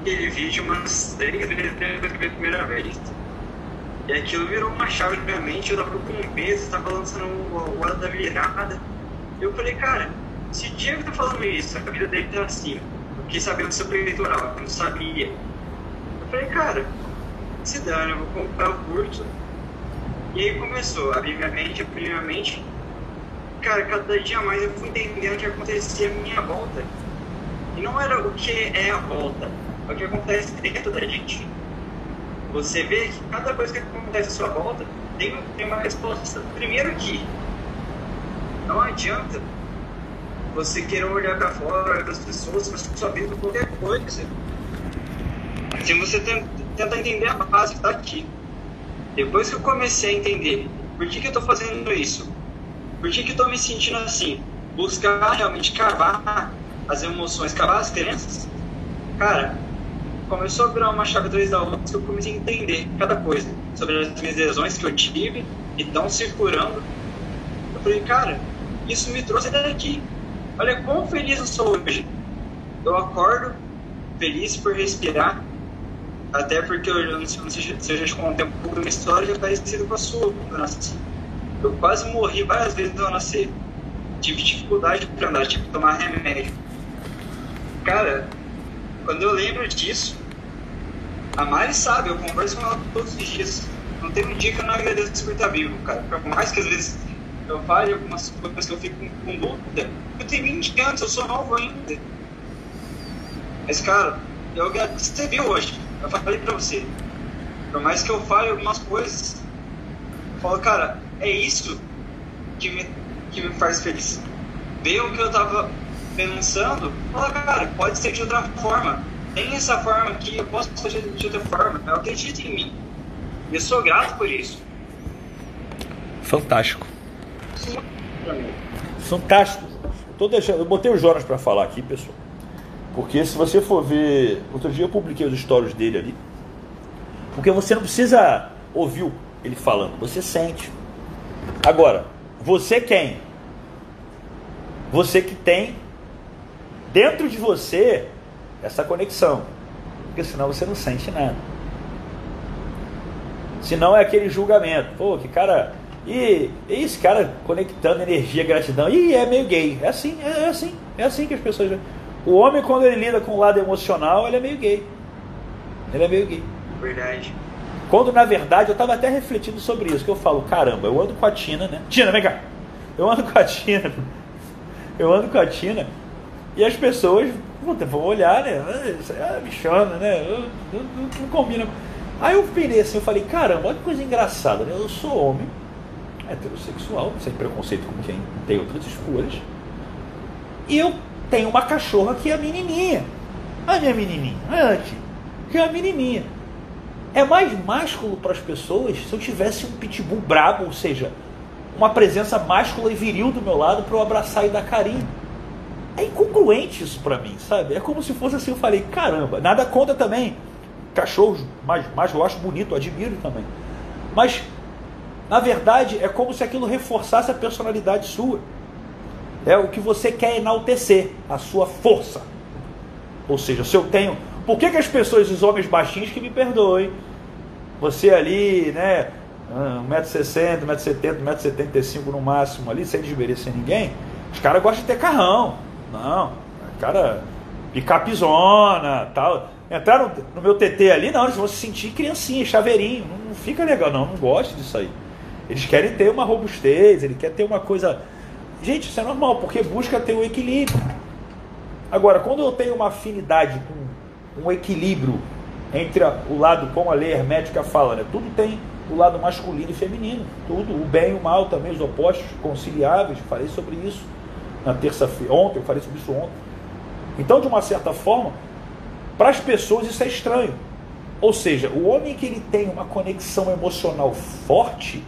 Aquele vídeo umas três vezes pela primeira vez. E aquilo virou uma chave na minha mente, eu tava com meses, tava lançando o Hora da Virada. Eu falei, cara, se o Diego tá falando isso, a vida dele tá assim, porque sabendo sobre eleitoral, eu não sabia. Eu falei, cara, se dane, eu vou comprar o curso. E aí começou a abrir minha mente, abrir minha mente. Cara, cada dia mais eu fui entendendo o que acontecia à minha volta. E não era o que é a volta, é o que acontece dentro da gente. Você vê que cada coisa que acontece à sua volta tem, tem uma resposta primeiro aqui. Não adianta você querer olhar para fora, olhar para as pessoas, para sua vida, qualquer coisa. Se você tenta entender a base que está aqui. Depois que eu comecei a entender por que, que eu estou fazendo isso, por que, que eu estou me sentindo assim, buscar realmente cavar as emoções, cavar as crenças, cara, começou a virar uma chave 2 da outra que eu comecei a entender cada coisa sobre as minhas lesões que eu tive e estão se curando. Eu falei, cara, isso me trouxe daqui. Olha quão feliz eu sou hoje. Eu acordo feliz por respirar, até porque eu não sei se eu já te contei um pouco da minha história, já parecido com a sua eu quase morri várias vezes eu nasci. Tive dificuldade para andar, tive que tomar remédio. Cara, quando eu lembro disso, a Mari sabe, eu converso com ela todos os dias. Não tem um dia que eu não agradeço por estar vivo, cara. Por mais que às vezes eu fale algumas coisas que eu fico com, com dúvida, eu tenho 20 anos, eu sou novo ainda. Mas, cara, eu, você viu hoje, eu falei pra você. Por mais que eu fale algumas coisas, eu falo, cara, é isso que me, que me faz feliz. Ver o que eu tava pensando, fala, cara, pode ser de outra forma. Tem essa forma aqui, eu posso fazer de outra forma. Eu acredito em mim. E eu sou grato por isso. Fantástico. Fantástico. Tô deixando, eu botei o Jonas para falar aqui, pessoal. Porque se você for ver. Outro dia eu publiquei os stories dele ali. Porque você não precisa ouvir ele falando, você sente. Agora, você quem? Você que tem dentro de você essa conexão. Porque senão você não sente nada. Senão é aquele julgamento. Pô, que cara. E, e esse cara conectando energia, gratidão. E é meio gay. É assim, é, é assim. É assim que as pessoas. O homem, quando ele lida com o lado emocional, ele é meio gay. Ele é meio gay. Verdade. Quando na verdade eu estava até refletindo sobre isso, que eu falo, caramba, eu ando com a Tina, né? Tina, vem cá. Eu ando com a Tina. Eu ando com a Tina. E as pessoas puta, vão olhar, né? Ah, isso é bichona, né? Não, não, não combina. Aí eu pirei assim, eu falei, caramba, olha que coisa engraçada, né? Eu sou homem, heterossexual, sem preconceito com quem tem outras escolhas. E eu tenho uma cachorra que é a menininha. A minha menininha, aqui, que é a menininha. É mais másculo para as pessoas se eu tivesse um pitbull brabo, ou seja, uma presença máscula e viril do meu lado para eu abraçar e dar carinho. É incongruente isso para mim, sabe? É como se fosse assim, eu falei, caramba, nada contra também. Cachorros, mas, mas eu acho bonito, admiro também. Mas, na verdade, é como se aquilo reforçasse a personalidade sua. É o que você quer enaltecer, a sua força. Ou seja, se eu tenho. Por que, que as pessoas, os homens baixinhos, que me perdoem, você ali, né, 1,60m, 1,70m, 1,75m no máximo ali, sem desmerecer ninguém, os caras gostam de ter carrão. Não, cara, picapizona, tal. Entraram no meu TT ali, não, eles vão se sentir criancinha, chaveirinho. Não, não fica legal, não, não gosto disso aí. Eles querem ter uma robustez, ele quer ter uma coisa Gente, isso é normal, porque busca ter o equilíbrio. Agora, quando eu tenho uma afinidade com um equilíbrio entre a, o lado, como a lei hermética fala, né? tudo tem o lado masculino e feminino, tudo, o bem e o mal também, os opostos conciliáveis, falei sobre isso na terça-feira, ontem, eu falei sobre isso ontem. Então, de uma certa forma, para as pessoas isso é estranho. Ou seja, o homem que ele tem uma conexão emocional forte,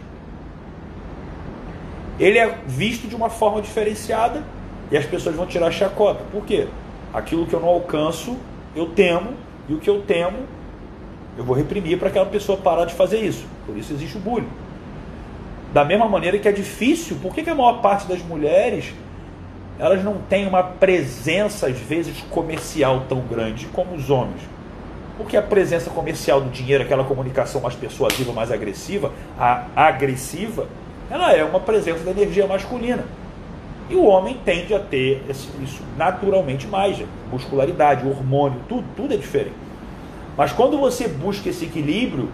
ele é visto de uma forma diferenciada e as pessoas vão tirar chacota. Por quê? Aquilo que eu não alcanço, eu temo, e o que eu temo, eu vou reprimir para aquela pessoa parar de fazer isso. Por isso existe o bullying. Da mesma maneira que é difícil, por que, que a maior parte das mulheres elas não têm uma presença, às vezes, comercial tão grande como os homens? Porque a presença comercial do dinheiro, aquela comunicação mais persuasiva, mais agressiva, a agressiva, ela é uma presença da energia masculina. E o homem tende a ter isso naturalmente mais, muscularidade, hormônio, tudo, tudo é diferente. Mas quando você busca esse equilíbrio,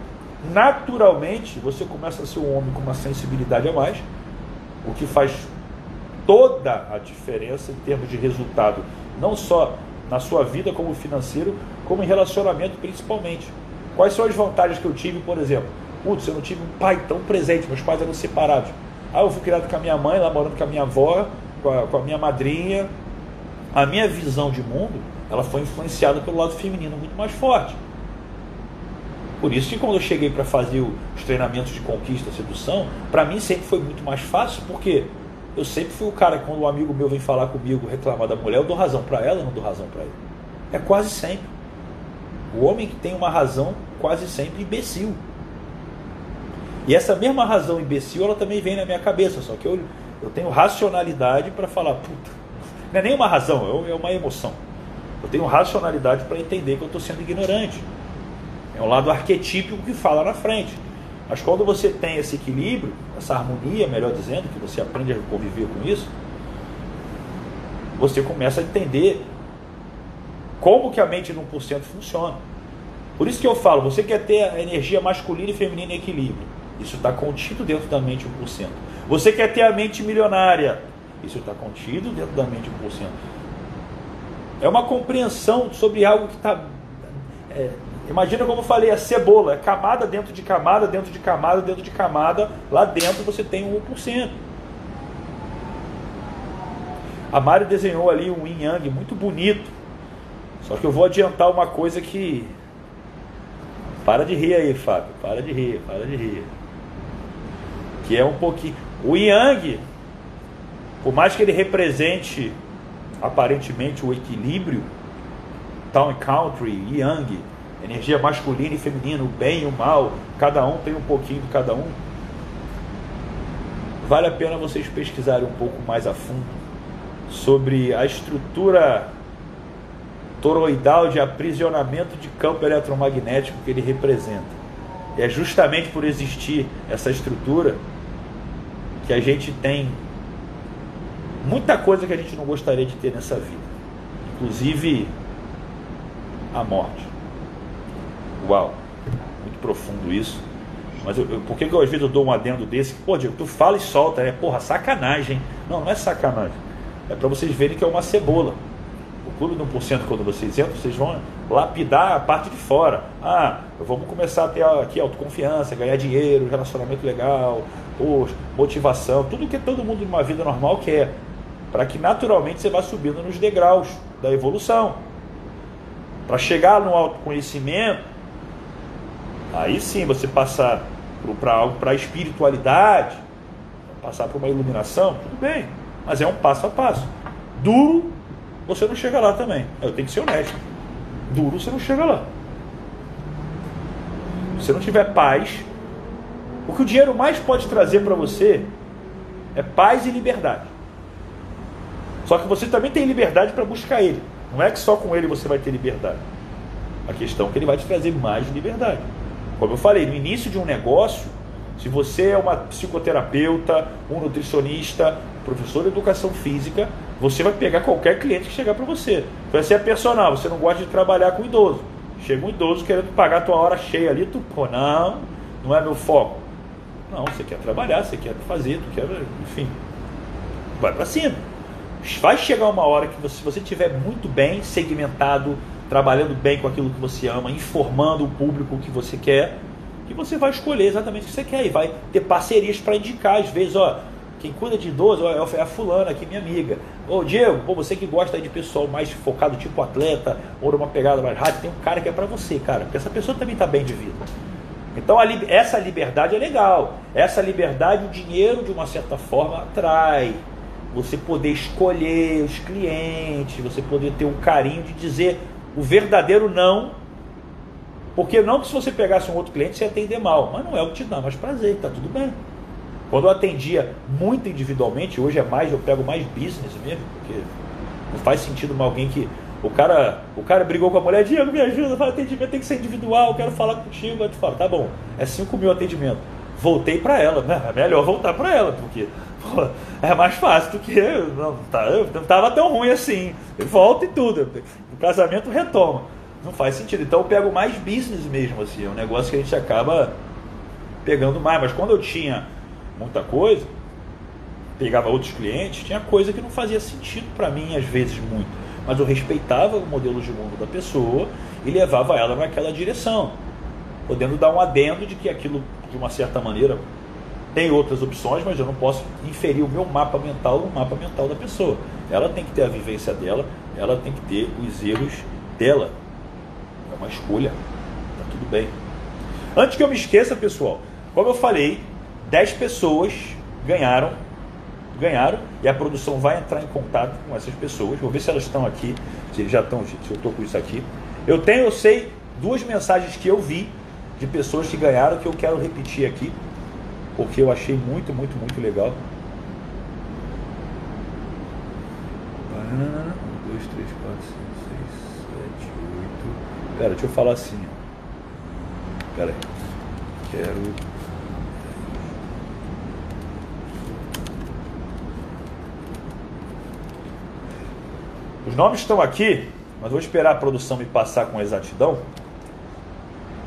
naturalmente você começa a ser um homem com uma sensibilidade a mais, o que faz toda a diferença em termos de resultado, não só na sua vida como financeiro, como em relacionamento principalmente. Quais são as vantagens que eu tive, por exemplo? Putz, eu não tive um pai tão presente, meus pais eram separados. Ah, eu fui criado com a minha mãe, lá morando com a minha avó, com a, com a minha madrinha. A minha visão de mundo, ela foi influenciada pelo lado feminino muito mais forte. Por isso que quando eu cheguei para fazer os treinamentos de conquista, sedução, para mim sempre foi muito mais fácil, porque eu sempre fui o cara, quando um amigo meu vem falar comigo, reclamar da mulher, eu dou razão para ela, não dou razão para ele. É quase sempre. O homem que tem uma razão, quase sempre imbecil. E essa mesma razão imbecil, ela também vem na minha cabeça, só que eu, eu tenho racionalidade para falar, puta, não é nem uma razão, é uma emoção. Eu tenho racionalidade para entender que eu estou sendo ignorante. É um lado arquetípico que fala na frente. Mas quando você tem esse equilíbrio, essa harmonia, melhor dizendo, que você aprende a conviver com isso, você começa a entender como que a mente de 1% funciona. Por isso que eu falo, você quer ter a energia masculina e feminina em equilíbrio. Isso está contido dentro da mente 1%. Você quer ter a mente milionária. Isso está contido dentro da mente 1%. É uma compreensão sobre algo que está é, Imagina como eu falei, a cebola, camada dentro de camada, dentro de camada, dentro de camada. Lá dentro você tem um 1%. A Mari desenhou ali um yin yang muito bonito. Só que eu vou adiantar uma coisa que. Para de rir aí, Fábio. Para de rir, para de rir. Que é um pouquinho. O yang, por mais que ele represente aparentemente o equilíbrio, Town Country, Yang, energia masculina e feminina, o bem e o mal, cada um tem um pouquinho de cada um. Vale a pena vocês pesquisarem um pouco mais a fundo sobre a estrutura toroidal de aprisionamento de campo eletromagnético que ele representa. É justamente por existir essa estrutura que a gente tem muita coisa que a gente não gostaria de ter nessa vida, inclusive a morte. Uau, muito profundo isso. Mas eu, eu, por que, que eu, às vezes eu dou um adendo desse? Pô, Diego, tu fala e solta, é porra, sacanagem. Não, não é sacanagem. É para vocês verem que é uma cebola. O clube do 1%, quando vocês entram, vocês vão lapidar a parte de fora. Ah, vamos começar a ter aqui autoconfiança, ganhar dinheiro, relacionamento legal, motivação, tudo que todo mundo numa vida normal quer. Para que naturalmente você vá subindo nos degraus da evolução. Para chegar no autoconhecimento, Aí sim você passar para algo para a espiritualidade, passar por uma iluminação, tudo bem, mas é um passo a passo. Duro, você não chega lá também. Eu tenho que ser honesto. Duro, você não chega lá. Se não tiver paz, o que o dinheiro mais pode trazer para você é paz e liberdade. Só que você também tem liberdade para buscar ele. Não é que só com ele você vai ter liberdade. A questão é que ele vai te trazer mais liberdade. Como eu falei, no início de um negócio, se você é uma psicoterapeuta, um nutricionista, professor de educação física, você vai pegar qualquer cliente que chegar para você. Você é personal, você não gosta de trabalhar com idoso. Chega um idoso querendo pagar a tua hora cheia ali, tu, pô, não, não é meu foco. Não, você quer trabalhar, você quer fazer, tu quer, enfim. Vai para cima. Vai chegar uma hora que você, se você estiver muito bem segmentado, trabalhando bem com aquilo que você ama, informando o público que você quer, que você vai escolher exatamente o que você quer e vai ter parcerias para indicar, às vezes, ó, quem cuida de idoso ó, é a fulana aqui, minha amiga. Ô Diego, pô, você que gosta de pessoal mais focado, tipo atleta, ou numa pegada mais rápida, tem um cara que é para você, cara, porque essa pessoa também está bem de vida. Então a, essa liberdade é legal. Essa liberdade, o dinheiro, de uma certa forma, atrai. Você poder escolher os clientes, você poder ter um carinho de dizer o verdadeiro não. Porque não que se você pegasse um outro cliente você ia atender mal, mas não é o que te dá mais prazer, tá tudo bem. Quando eu atendia muito individualmente, hoje é mais, eu pego mais business mesmo, porque não faz sentido uma alguém que. O cara, o cara brigou com a mulher, Diego, me ajuda, fala, atendimento tem que ser individual, eu quero falar contigo. Aí tu fala, tá bom, é 5 mil atendimento. Voltei para ela, né? É melhor voltar para ela, porque pô, é mais fácil do que. Não, tá, não tava tão ruim assim. Volta e tudo. O casamento retoma. Não faz sentido. Então eu pego mais business mesmo, assim. É um negócio que a gente acaba pegando mais. Mas quando eu tinha muita coisa, pegava outros clientes, tinha coisa que não fazia sentido para mim, às vezes muito. Mas eu respeitava o modelo de mundo da pessoa e levava ela naquela direção, podendo dar um adendo de que aquilo, de uma certa maneira, tem outras opções, mas eu não posso inferir o meu mapa mental no mapa mental da pessoa. Ela tem que ter a vivência dela, ela tem que ter os erros dela. É uma escolha. Tá tudo bem. Antes que eu me esqueça, pessoal, como eu falei, 10 pessoas ganharam, ganharam, e a produção vai entrar em contato com essas pessoas. Vou ver se elas estão aqui, se já estão, se eu estou com isso aqui. Eu tenho, eu sei, duas mensagens que eu vi de pessoas que ganharam que eu quero repetir aqui, porque eu achei muito, muito, muito legal. Um, dois, três, quatro, cinco, seis, sete, oito. Pera, deixa eu falar assim. Pera aí. Quero Os nomes estão aqui, mas vou esperar a produção me passar com exatidão.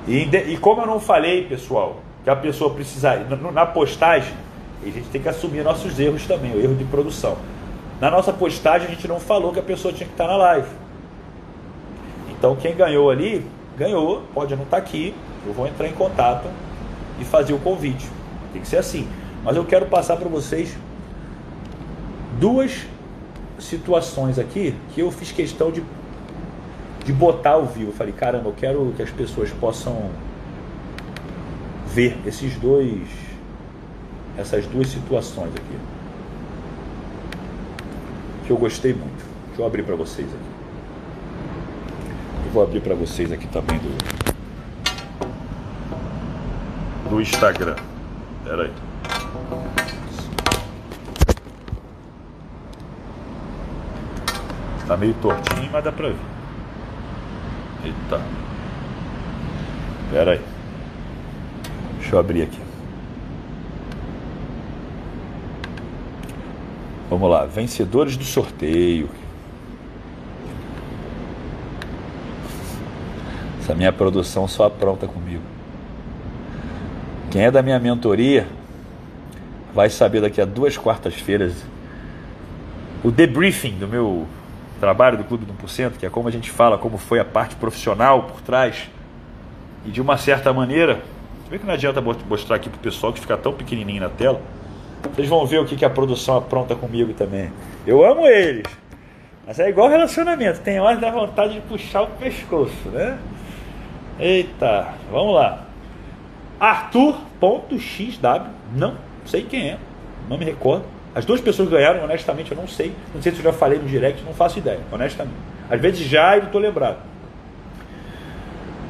E, e como eu não falei, pessoal, que a pessoa precisar, na postagem, a gente tem que assumir nossos erros também, o erro de produção. Na nossa postagem a gente não falou que a pessoa tinha que estar na live. Então quem ganhou ali, ganhou, pode não estar aqui, eu vou entrar em contato e fazer o convite. Tem que ser assim. Mas eu quero passar para vocês duas situações aqui que eu fiz questão de, de botar ao vivo. Eu falei, caramba, eu quero que as pessoas possam ver esses dois essas duas situações aqui que eu gostei muito. Deixa eu abrir para vocês aqui. Eu vou abrir para vocês aqui também do do Instagram. Pera aí. Tá meio tortinho, mas dá pra ver. Eita. Pera aí. Deixa eu abrir aqui. Vamos lá, vencedores do sorteio. Essa minha produção só apronta comigo. Quem é da minha mentoria vai saber daqui a duas quartas-feiras o debriefing do meu trabalho do Clube do 1%, que é como a gente fala, como foi a parte profissional por trás. E de uma certa maneira, vê que não adianta mostrar aqui para o pessoal que fica tão pequenininho na tela. Vocês vão ver o que, que a produção apronta comigo também. Eu amo eles. Mas é igual relacionamento, tem hora da vontade de puxar o pescoço, né? Eita, vamos lá. Arthur.xw, não sei quem é, não me recordo as duas pessoas ganharam, honestamente, eu não sei. Não sei se eu já falei no direct, não faço ideia, honestamente. Às vezes já e não estou lembrado.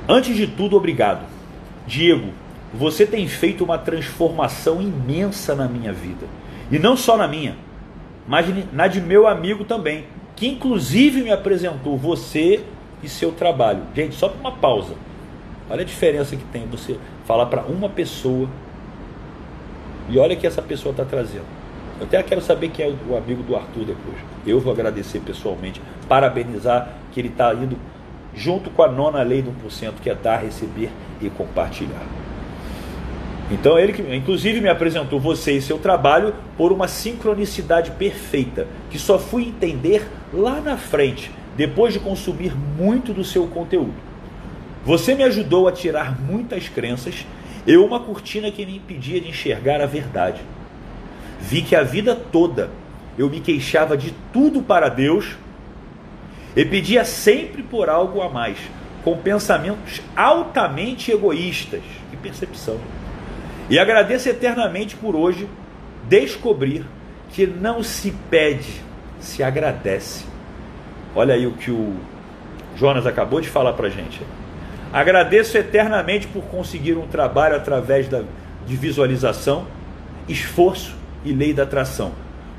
Antes de tudo, obrigado. Diego, você tem feito uma transformação imensa na minha vida. E não só na minha, mas na de meu amigo também, que inclusive me apresentou você e seu trabalho. Gente, só uma pausa. Olha a diferença que tem você falar para uma pessoa e olha que essa pessoa está trazendo. Eu até quero saber quem é o amigo do Arthur depois. Eu vou agradecer pessoalmente, parabenizar que ele está indo junto com a nona lei do 1%, que é dar, receber e compartilhar. Então ele que inclusive me apresentou você e seu trabalho por uma sincronicidade perfeita, que só fui entender lá na frente, depois de consumir muito do seu conteúdo. Você me ajudou a tirar muitas crenças e uma cortina que me impedia de enxergar a verdade. Vi que a vida toda eu me queixava de tudo para Deus e pedia sempre por algo a mais, com pensamentos altamente egoístas. Que percepção! E agradeço eternamente por hoje descobrir que não se pede, se agradece. Olha aí o que o Jonas acabou de falar para gente. Agradeço eternamente por conseguir um trabalho através da, de visualização, esforço e lei da atração,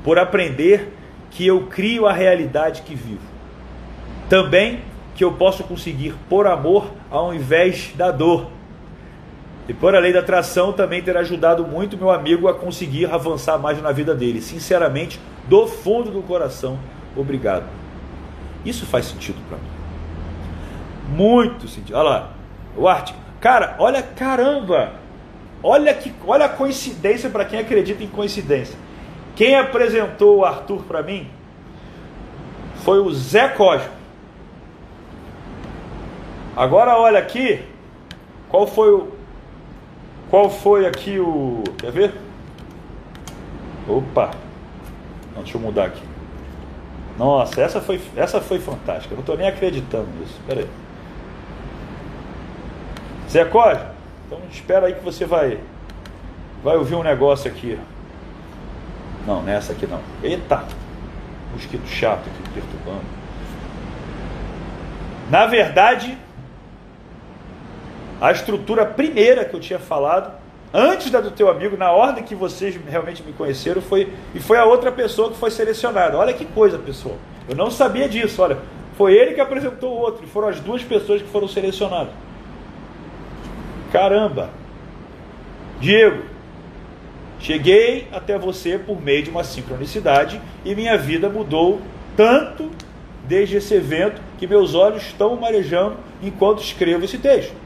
por aprender que eu crio a realidade que vivo. Também que eu posso conseguir por amor ao invés da dor. E por a lei da atração também ter ajudado muito meu amigo a conseguir avançar mais na vida dele. Sinceramente, do fundo do coração, obrigado. Isso faz sentido para mim. Muito sentido. Olha lá, o Arte. Cara, olha, caramba! Olha que, olha a coincidência para quem acredita em coincidência. Quem apresentou o Arthur para mim foi o Zé Cosmo. Agora olha aqui, qual foi o qual foi aqui o, quer ver? Opa. Não, deixa eu mudar aqui. Nossa, essa foi essa foi fantástica. Eu não estou nem acreditando nisso. Espera aí. Zé Cosme, então espera aí que você vai vai ouvir um negócio aqui. Não, nessa aqui não. Eita! Mosquito chato aqui perturbando. Na verdade, a estrutura primeira que eu tinha falado, antes da do teu amigo, na ordem que vocês realmente me conheceram, foi e foi a outra pessoa que foi selecionada. Olha que coisa, pessoal. Eu não sabia disso, olha. Foi ele que apresentou o outro, e foram as duas pessoas que foram selecionadas. Caramba! Diego, cheguei até você por meio de uma sincronicidade e minha vida mudou tanto desde esse evento que meus olhos estão marejando enquanto escrevo esse texto.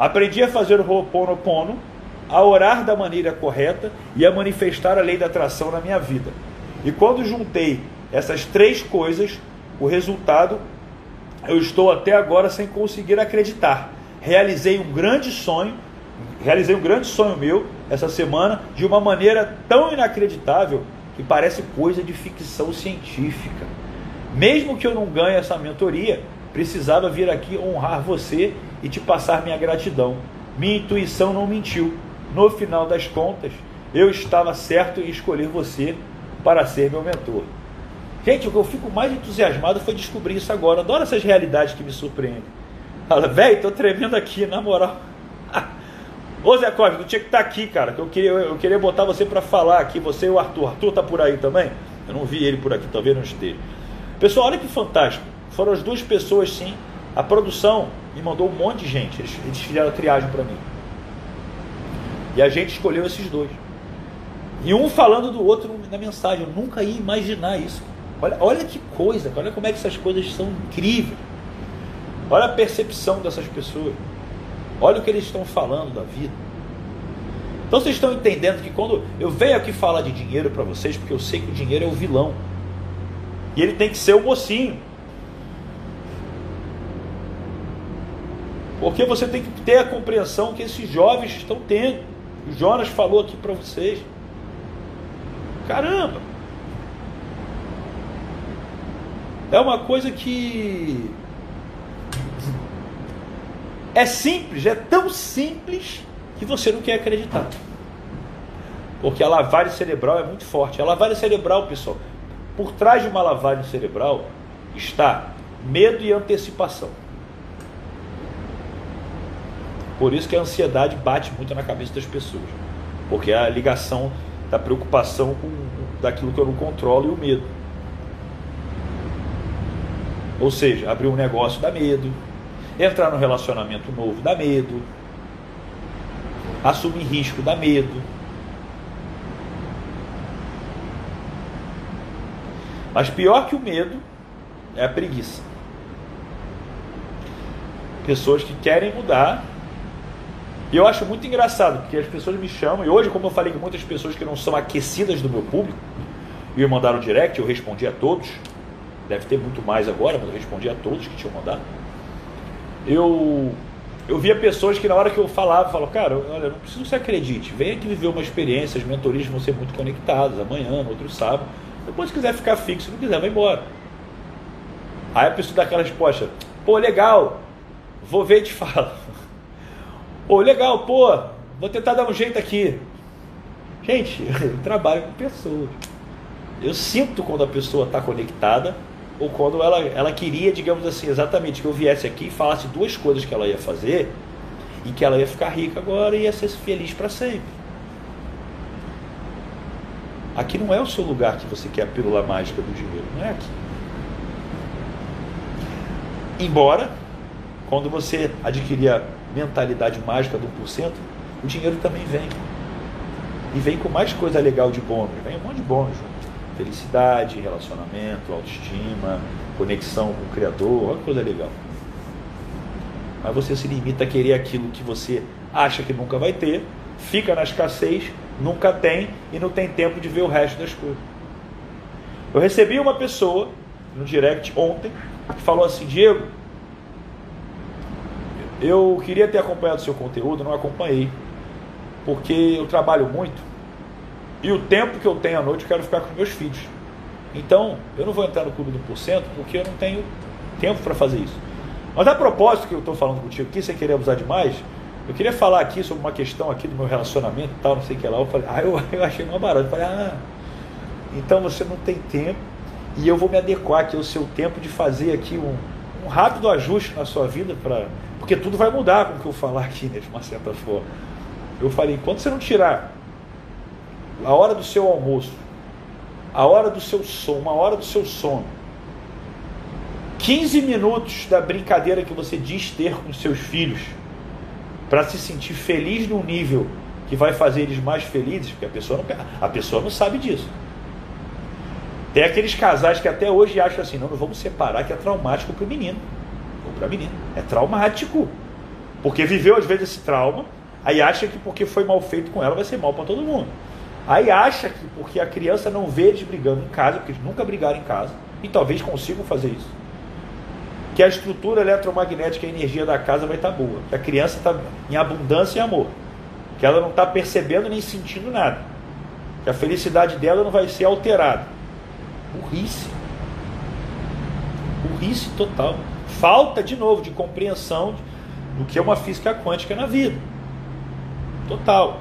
Aprendi a fazer o Ho'oponopono, a orar da maneira correta e a manifestar a lei da atração na minha vida. E quando juntei essas três coisas, o resultado eu estou até agora sem conseguir acreditar realizei um grande sonho, realizei um grande sonho meu essa semana de uma maneira tão inacreditável que parece coisa de ficção científica. Mesmo que eu não ganhe essa mentoria, precisava vir aqui honrar você e te passar minha gratidão. Minha intuição não mentiu. No final das contas, eu estava certo em escolher você para ser meu mentor. Gente, o que eu fico mais entusiasmado foi descobrir isso agora. Adoro essas realidades que me surpreendem. Fala, velho, tô tremendo aqui, na moral. Ô Zé Costa, tu tinha que estar tá aqui, cara. Que eu queria, eu queria botar você para falar aqui, você e o Arthur. Arthur tá por aí também? Eu não vi ele por aqui, talvez não esteja. Pessoal, olha que fantástico. Foram as duas pessoas, sim. A produção me mandou um monte de gente. Eles, eles fizeram triagem para mim. E a gente escolheu esses dois. E um falando do outro na mensagem. Eu nunca ia imaginar isso. Olha, olha que coisa, olha como é que essas coisas são incríveis. Olha a percepção dessas pessoas. Olha o que eles estão falando da vida. Então vocês estão entendendo que quando eu venho aqui falar de dinheiro para vocês, porque eu sei que o dinheiro é o vilão. E ele tem que ser o mocinho. Porque você tem que ter a compreensão que esses jovens estão tendo. O Jonas falou aqui para vocês. Caramba! É uma coisa que é simples, é tão simples que você não quer acreditar. Porque a lavagem cerebral é muito forte. A lavagem cerebral, pessoal, por trás de uma lavagem cerebral está medo e antecipação. Por isso que a ansiedade bate muito na cabeça das pessoas. Porque é a ligação da preocupação com daquilo que eu não controlo e o medo. Ou seja, abrir um negócio dá medo, Entrar no relacionamento novo dá medo. Assumir risco dá medo. Mas pior que o medo é a preguiça. Pessoas que querem mudar. E eu acho muito engraçado, porque as pessoas me chamam, e hoje, como eu falei com muitas pessoas que não são aquecidas do meu público, e me mandaram direct, eu respondi a todos. deve ter muito mais agora, mas eu respondi a todos que tinham mandado. Eu, eu via pessoas que na hora que eu falava, falavam, cara, olha, não preciso que você acredite, venha aqui viver uma experiência, as mentorias vão ser muito conectadas, amanhã, no outro sábado. Depois, se quiser ficar fixo, se não quiser, vai embora. Aí a pessoa dá aquela resposta, pô, legal, vou ver e te falo. Pô, legal, pô, vou tentar dar um jeito aqui. Gente, eu trabalho com pessoas. Eu sinto quando a pessoa está conectada ou quando ela, ela queria, digamos assim, exatamente que eu viesse aqui e falasse duas coisas que ela ia fazer e que ela ia ficar rica agora e ia ser feliz para sempre. Aqui não é o seu lugar que você quer a pílula mágica do dinheiro, não é aqui. Embora, quando você adquirir mentalidade mágica do 1%, o dinheiro também vem. E vem com mais coisa legal de bônus. Vem um monte de bônus. Felicidade, relacionamento, autoestima, conexão com o Criador, olha coisa legal. Mas você se limita a querer aquilo que você acha que nunca vai ter, fica na escassez, nunca tem e não tem tempo de ver o resto das coisas. Eu recebi uma pessoa no direct ontem que falou assim: Diego, eu queria ter acompanhado seu conteúdo, não acompanhei porque eu trabalho muito e o tempo que eu tenho à noite eu quero ficar com meus filhos. Então, eu não vou entrar no clube do porcento porque eu não tenho tempo para fazer isso. Mas a propósito que eu estou falando contigo aqui, você querer abusar demais, eu queria falar aqui sobre uma questão aqui do meu relacionamento tal, não sei o que lá. Eu falei, ah, eu, eu achei uma barato. Eu falei, ah, então você não tem tempo e eu vou me adequar aqui ao seu tempo de fazer aqui um, um rápido ajuste na sua vida, para porque tudo vai mudar com o que eu falar aqui, né, de uma certa forma. Eu falei, enquanto você não tirar a hora do seu almoço, a hora do seu sono, uma hora do seu sono, 15 minutos da brincadeira que você diz ter com seus filhos, para se sentir feliz num nível que vai fazer eles mais felizes, porque a pessoa não, a pessoa não sabe disso. Tem aqueles casais que até hoje acham assim, não, não vamos separar, que é traumático para o menino para a menina. É traumático. Porque viveu às vezes esse trauma, Aí acha que porque foi mal feito com ela vai ser mal para todo mundo. Aí acha que porque a criança não vê eles brigando em casa, porque eles nunca brigaram em casa, e talvez consigam fazer isso. Que a estrutura eletromagnética, a energia da casa vai estar tá boa. Que a criança está em abundância e amor. Que ela não está percebendo nem sentindo nada. Que a felicidade dela não vai ser alterada. Burrice. Burrice total. Falta, de novo, de compreensão do que é uma física quântica na vida. Total.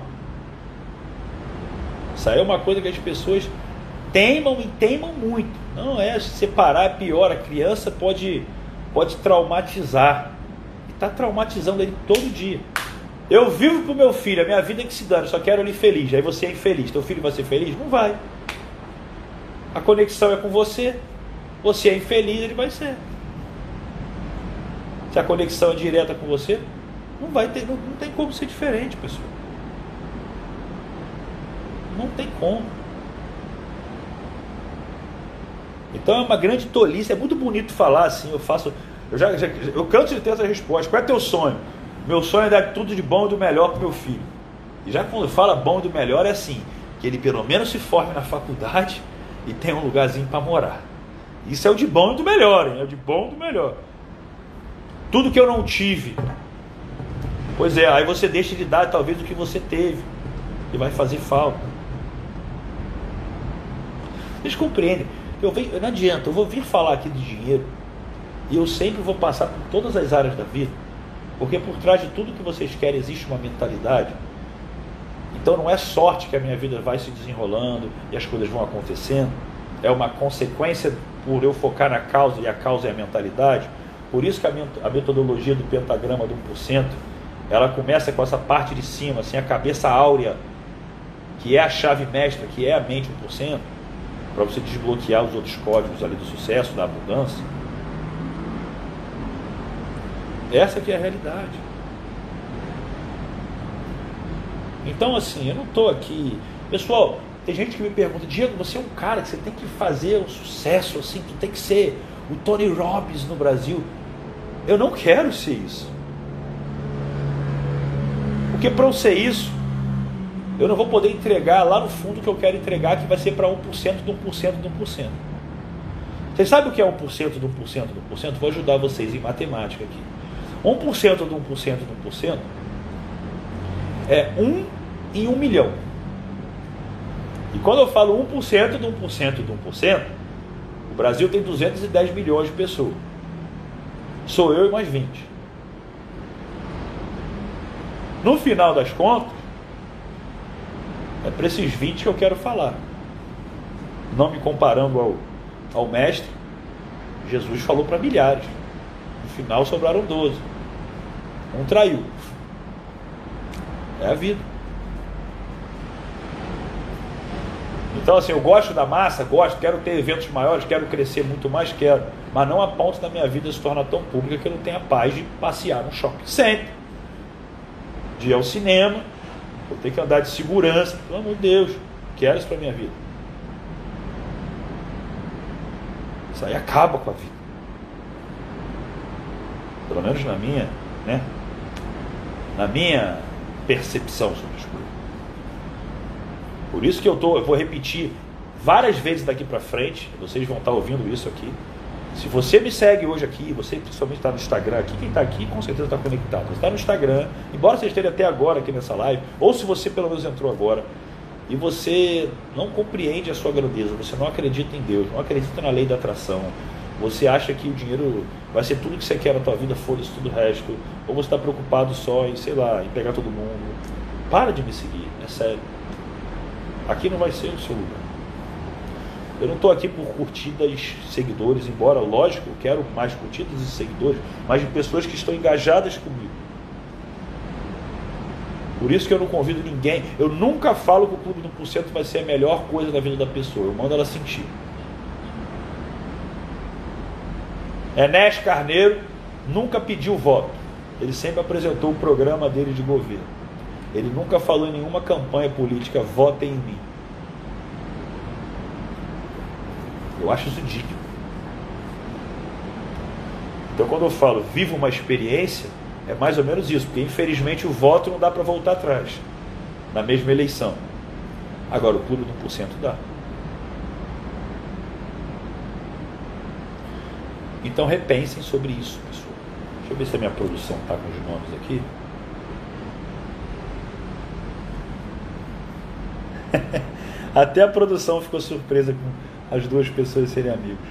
Isso aí é uma coisa que as pessoas teimam e teimam muito. Não é separar é pior. A criança pode, pode traumatizar. Está traumatizando ele todo dia. Eu vivo para o meu filho, a minha vida é que se dane, só quero ele feliz. Aí você é infeliz. Teu filho vai ser feliz? Não vai. A conexão é com você. Você é infeliz, ele vai ser. Se a conexão é direta com você, não vai ter, não, não tem como ser diferente, pessoal. Não tem como. Então é uma grande tolice, é muito bonito falar assim, eu faço. Eu já, já eu canto de ter essa resposta. Qual é teu sonho? Meu sonho é dar tudo de bom e do melhor para meu filho. E já quando fala bom e do melhor é assim, que ele pelo menos se forme na faculdade e tenha um lugarzinho para morar. Isso é o de bom e do melhor, hein? É o de bom e do melhor. Tudo que eu não tive. Pois é, aí você deixa de dar talvez o que você teve. E vai fazer falta. Eles compreendem. Eu venho, não adianta, eu vou vir falar aqui de dinheiro e eu sempre vou passar por todas as áreas da vida, porque por trás de tudo que vocês querem existe uma mentalidade. Então não é sorte que a minha vida vai se desenrolando e as coisas vão acontecendo, é uma consequência por eu focar na causa e a causa é a mentalidade. Por isso que a metodologia do pentagrama do 1%, ela começa com essa parte de cima, assim, a cabeça áurea, que é a chave mestra, que é a mente 1% para você desbloquear os outros códigos ali do sucesso, da abundância. Essa que é a realidade. Então, assim, eu não estou aqui. Pessoal, tem gente que me pergunta, Diego, você é um cara que você tem que fazer um sucesso, assim, tu tem que ser o Tony Robbins no Brasil. Eu não quero ser isso. Porque para eu ser isso, eu não vou poder entregar lá no fundo que eu quero entregar, que vai ser para 1% de 1% de 1%. Vocês sabem o que é 1% do 1% do 1%? Vou ajudar vocês em matemática aqui. 1% do 1% do 1% é 1 em 1 milhão. E quando eu falo 1% do 1% do 1%, o Brasil tem 210 milhões de pessoas. Sou eu e mais 20. No final das contas, é para esses 20 que eu quero falar. Não me comparando ao, ao mestre, Jesus falou para milhares. No final sobraram 12. Um traiu. É a vida. Então, assim, eu gosto da massa, gosto, quero ter eventos maiores, quero crescer muito mais, quero. Mas não a ponto da minha vida se tornar tão pública que eu não tenha paz de passear no shopping sempre. De ir ao cinema, eu tenho que andar de segurança. Pelo amor de Deus, quero isso para minha vida. Isso aí acaba com a vida. Pelo menos na minha, né? Na minha percepção sobre as coisas. Por isso que eu, tô, eu vou repetir várias vezes daqui para frente, vocês vão estar ouvindo isso aqui. Se você me segue hoje aqui, você principalmente está no Instagram aqui, quem está aqui com certeza está conectado. Está no Instagram, embora você esteja até agora aqui nessa live, ou se você pelo menos entrou agora, e você não compreende a sua grandeza, você não acredita em Deus, não acredita na lei da atração, você acha que o dinheiro vai ser tudo que você quer na tua vida, foda-se tudo o resto, ou você está preocupado só em, sei lá, em pegar todo mundo, para de me seguir, é sério. Aqui não vai ser o seu lugar. Eu não estou aqui por curtidas, seguidores, embora, lógico, eu quero mais curtidas e seguidores, mas de pessoas que estão engajadas comigo. Por isso que eu não convido ninguém. Eu nunca falo que o Clube do Porcento vai ser a melhor coisa da vida da pessoa. Eu mando ela sentir. Enes Carneiro nunca pediu voto. Ele sempre apresentou o programa dele de governo. Ele nunca falou em nenhuma campanha política, votem em mim. Eu acho isso digno. Então, quando eu falo viva uma experiência, é mais ou menos isso, porque infelizmente o voto não dá para voltar atrás na mesma eleição. Agora, o clube do 1% dá. Então, repensem sobre isso, pessoal. Deixa eu ver se a minha produção está com os nomes aqui. Até a produção ficou surpresa com as duas pessoas serem amigos.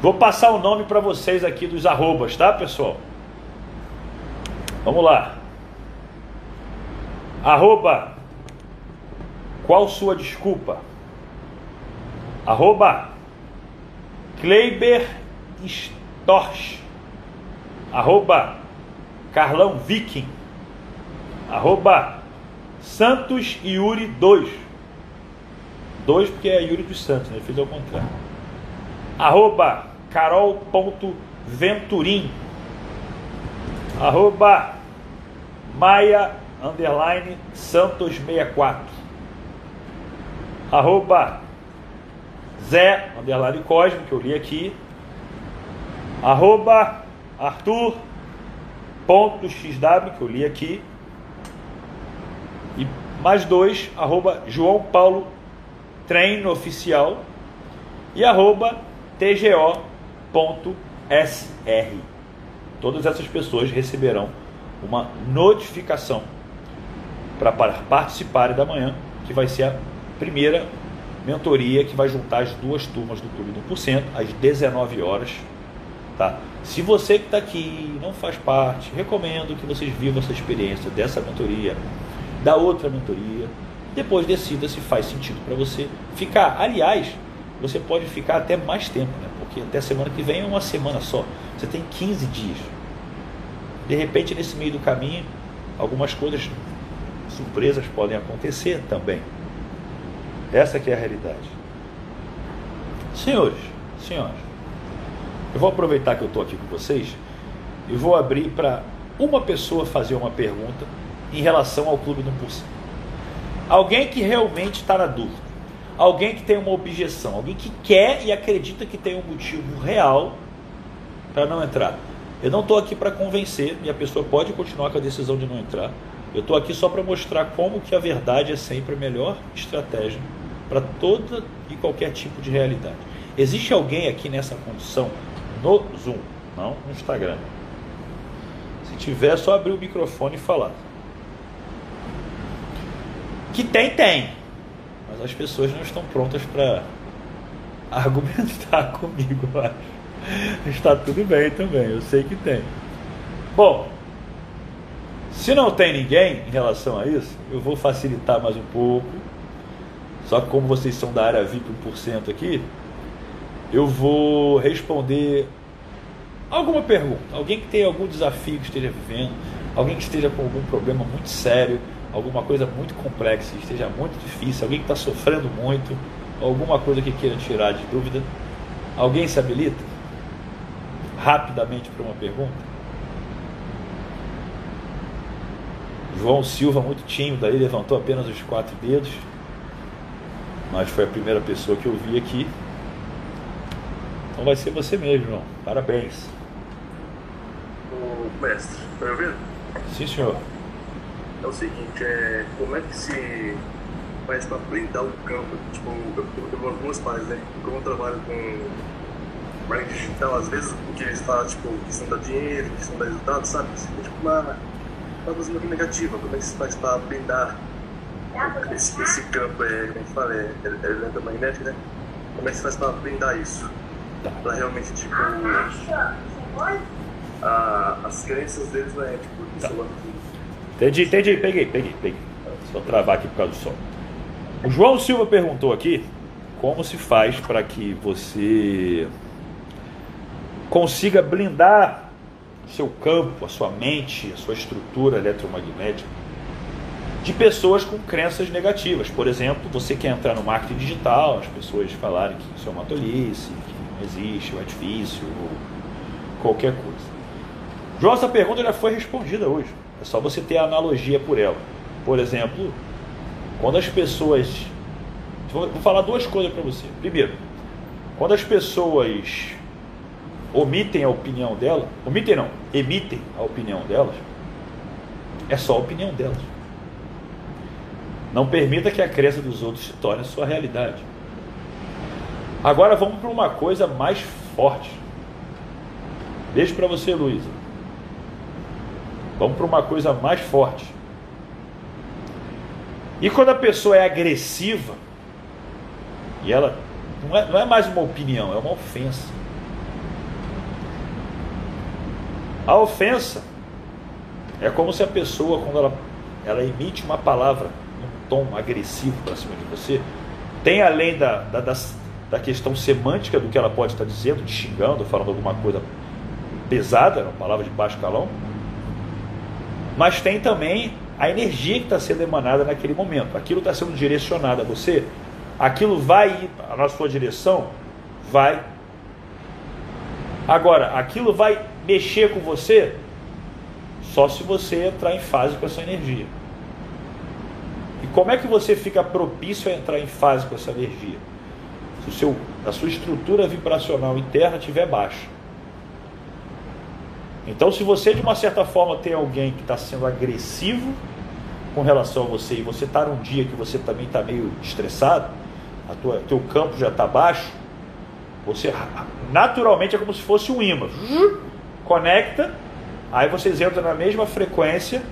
Vou passar o nome para vocês aqui dos arrobas, tá, pessoal? Vamos lá. Arroba. Qual sua desculpa? Arroba. Kleiber Storch. Arroba. Carlão Viking. Arroba. Santos Yuri 2. 2 porque é Yuri dos Santos, né? Fez ao contrário. Arroba carol.venturim. Arroba Maia underline Santos 64. Arroba Zé underline Cosme, que eu li aqui. Arroba Arthur ponto XW, que eu li aqui. E mais dois, arroba João Paulo Treino Oficial e arroba tgo.sr. Todas essas pessoas receberão uma notificação para participarem da manhã, que vai ser a primeira mentoria que vai juntar as duas turmas do Clube do 1% às 19 horas. Tá? Se você que está aqui não faz parte, recomendo que vocês vivam essa experiência dessa mentoria da outra mentoria. Depois decida se faz sentido para você ficar. Aliás, você pode ficar até mais tempo, né? porque até semana que vem é uma semana só. Você tem 15 dias. De repente, nesse meio do caminho, algumas coisas surpresas podem acontecer também. Essa que é a realidade. Senhores, senhoras, eu vou aproveitar que eu estou aqui com vocês e vou abrir para uma pessoa fazer uma pergunta em relação ao clube do 1%. Alguém que realmente está na dúvida. Alguém que tem uma objeção. Alguém que quer e acredita que tem um motivo real para não entrar. Eu não estou aqui para convencer e a pessoa pode continuar com a decisão de não entrar. Eu estou aqui só para mostrar como que a verdade é sempre a melhor estratégia para toda e qualquer tipo de realidade. Existe alguém aqui nessa condição no Zoom, não no Instagram? Se tiver, é só abrir o microfone e falar. Que tem, tem. Mas as pessoas não estão prontas para argumentar comigo, eu acho. Está tudo bem também, eu sei que tem. Bom, se não tem ninguém em relação a isso, eu vou facilitar mais um pouco. Só que como vocês são da área VIP 1% aqui, eu vou responder alguma pergunta. Alguém que tenha algum desafio que esteja vivendo, alguém que esteja com algum problema muito sério, alguma coisa muito complexa, esteja muito difícil, alguém que está sofrendo muito, alguma coisa que queira tirar de dúvida. Alguém se habilita? Rapidamente para uma pergunta? João Silva, muito tímido, aí levantou apenas os quatro dedos, mas foi a primeira pessoa que eu vi aqui. Então vai ser você mesmo, João. Parabéns. Ô, mestre, tá me ouvindo? Sim, senhor. É o seguinte, é, como é que se faz para blindar o campo? Tipo, eu, eu meus pais, né? Como eu trabalho com marketing digital, às vezes o que eles falam, tipo, questão da dinheiro, questão da resultado, sabe? É tipo uma coisa muito negativa. Como é que se faz para blindar esse, esse campo, é, como é que fala, é, é eletromagnético, né? Como é que se faz para blindar isso? Tá. Para realmente, tipo, a, as crenças deles não é, tipo, Tá. Entendi, entendi. Peguei, peguei, peguei. Só travar aqui por causa do som. O João Silva perguntou aqui como se faz para que você consiga blindar seu campo, a sua mente, a sua estrutura eletromagnética de pessoas com crenças negativas. Por exemplo, você quer entrar no marketing digital, as pessoas falarem que isso é uma tolice, que não existe, ou é difícil, ou qualquer coisa. João, essa pergunta já foi respondida hoje. É só você ter a analogia por ela. Por exemplo, quando as pessoas. Vou falar duas coisas para você. Primeiro, quando as pessoas omitem a opinião dela, omitem não, emitem a opinião delas, é só a opinião delas. Não permita que a crença dos outros se torne sua realidade. Agora vamos para uma coisa mais forte. Beijo para você, Luísa. Vamos para uma coisa mais forte. E quando a pessoa é agressiva, e ela não é, não é mais uma opinião, é uma ofensa. A ofensa é como se a pessoa, quando ela, ela emite uma palavra num tom agressivo para cima de você, tem além da, da, das- da questão semântica do que ela pode estar dizendo, te xingando, falando alguma coisa pesada, uma palavra de baixo calão, mas tem também a energia que está sendo emanada naquele momento. Aquilo está sendo direcionado a você, aquilo vai ir na sua direção, vai. Agora, aquilo vai mexer com você só se você entrar em fase com essa energia. E como é que você fica propício a entrar em fase com essa energia? Se o seu, a sua estrutura vibracional interna estiver baixa. Então, se você de uma certa forma tem alguém que está sendo agressivo com relação a você e você está num dia que você também está meio estressado, a tua, teu campo já está baixo, você naturalmente é como se fosse um imã. Conecta, aí vocês entram na mesma frequência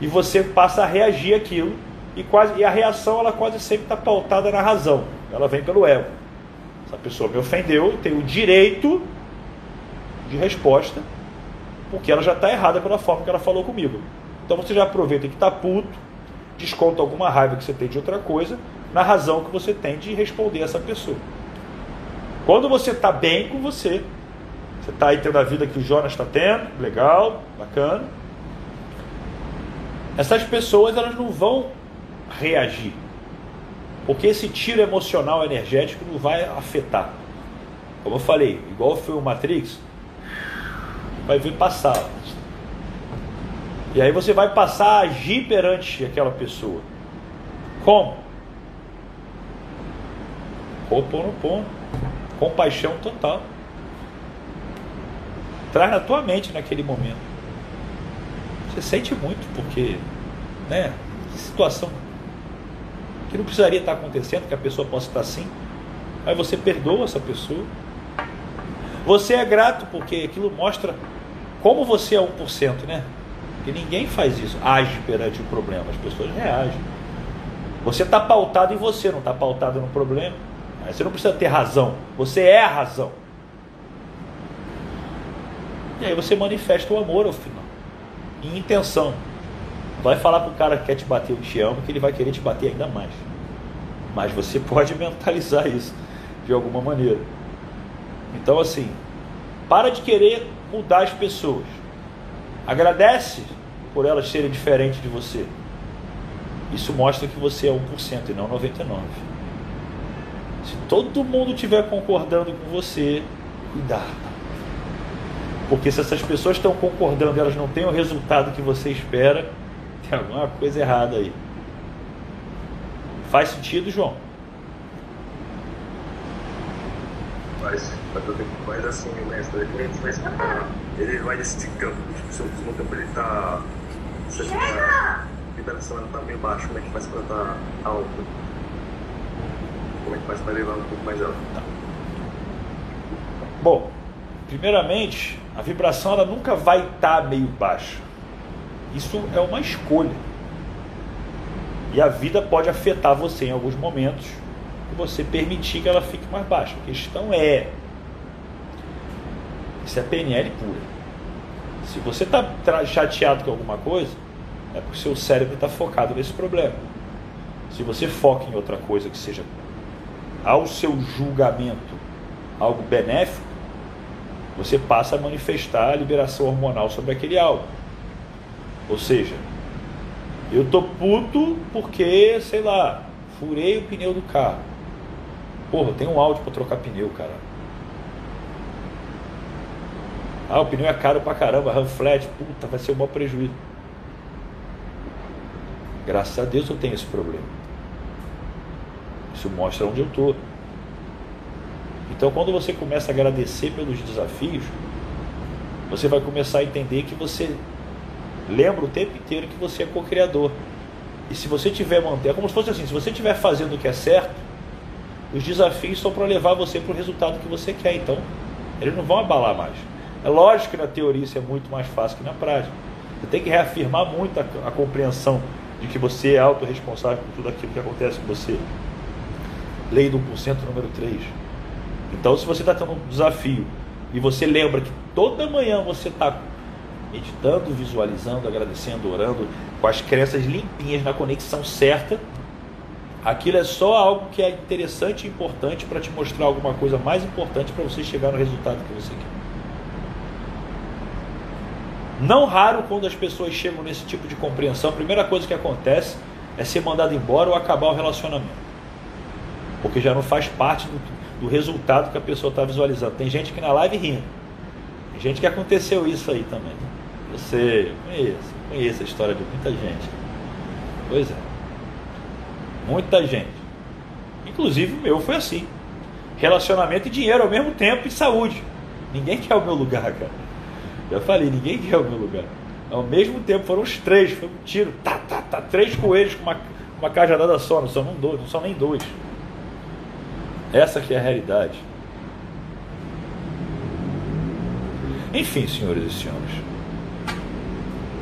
e você passa a reagir àquilo e quase e a reação ela quase sempre está pautada na razão. Ela vem pelo ego. Essa pessoa me ofendeu, eu tenho o direito de resposta porque ela já está errada pela forma que ela falou comigo. Então você já aproveita que está puto, desconta alguma raiva que você tem de outra coisa, na razão que você tem de responder essa pessoa. Quando você está bem com você, você está aí tendo a vida que o Jonas está tendo, legal, bacana. Essas pessoas elas não vão reagir, porque esse tiro emocional energético não vai afetar. Como eu falei, igual foi o Matrix, vai vir passar. E aí você vai passar a agir perante aquela pessoa. Como? Ho'oponopono. Compaixão total. Traz na tua mente naquele momento. Você sente muito, porque, né? Que situação que não precisaria estar acontecendo, que a pessoa possa estar assim. Aí você perdoa essa pessoa. Você é grato porque aquilo mostra como você é 1%, né? Porque ninguém faz isso, age perante o problema, as pessoas reagem. Você está pautado em você, não está pautado no problema. Você não precisa ter razão, você é a razão. E aí você manifesta o amor ao final, em intenção. Vai falar para o cara que quer te bater, eu te amo, que ele vai querer te bater ainda mais. Mas você pode mentalizar isso de alguma maneira. Então, assim, para de querer mudar as pessoas. Agradece por elas serem diferentes de você. Isso mostra que você é 1% e não 99%. Se todo mundo estiver concordando com você, cuidado. Porque se essas pessoas estão concordando e elas não têm o resultado que você espera, tem alguma coisa errada aí. Faz sentido, João? Faz. Mas assim, mestre, ele explicar. Ele vai decidir campo. Tipo, se o campo ele tá. Se a liberação ela tá meio baixo, como é que faz pra estar tá alto? Como é que faz para levar um pouco mais alto? Tá. Bom, primeiramente, a vibração ela nunca vai estar tá meio baixa. Isso é uma escolha. E a vida pode afetar você em alguns momentos você permitir que ela fique mais baixa. A questão é. Isso é PNL pura. Se você está chateado com alguma coisa, é porque seu cérebro está focado nesse problema. Se você foca em outra coisa que seja ao seu julgamento algo benéfico, você passa a manifestar a liberação hormonal sobre aquele algo. Ou seja, eu tô puto porque, sei lá, furei o pneu do carro. Porra, tem um áudio para trocar pneu, cara. Ah, o pneu é caro pra caramba, ram flat, puta, vai ser um maior prejuízo. Graças a Deus eu tenho esse problema. Isso mostra onde eu estou. Então, quando você começa a agradecer pelos desafios, você vai começar a entender que você lembra o tempo inteiro que você é co-criador. E se você tiver manter, é como se fosse assim, se você estiver fazendo o que é certo, os desafios são para levar você para o resultado que você quer. Então, eles não vão abalar mais. É lógico que na teoria isso é muito mais fácil que na prática. Você tem que reafirmar muito a, a compreensão de que você é autorresponsável por tudo aquilo que acontece com você. Lei do 1% número 3. Então, se você está tendo um desafio e você lembra que toda manhã você está meditando, visualizando, agradecendo, orando, com as crenças limpinhas na conexão certa, aquilo é só algo que é interessante e importante para te mostrar alguma coisa mais importante para você chegar no resultado que você quer. Não raro, quando as pessoas chegam nesse tipo de compreensão, a primeira coisa que acontece é ser mandado embora ou acabar o relacionamento. Porque já não faz parte do, do resultado que a pessoa está visualizando. Tem gente que na live rindo. Tem gente que aconteceu isso aí também. Eu sei, conheço, conheço a história de muita gente. Pois é. Muita gente. Inclusive o meu foi assim. Relacionamento e dinheiro ao mesmo tempo e saúde. Ninguém quer o meu lugar, cara. Já falei, ninguém quer o meu lugar. Ao mesmo tempo foram os três, foi um tiro, tá, tá, tá, três coelhos com uma, uma cajadada só, não são, não, dois, não são nem dois. Essa que é a realidade. Enfim, senhores e senhores.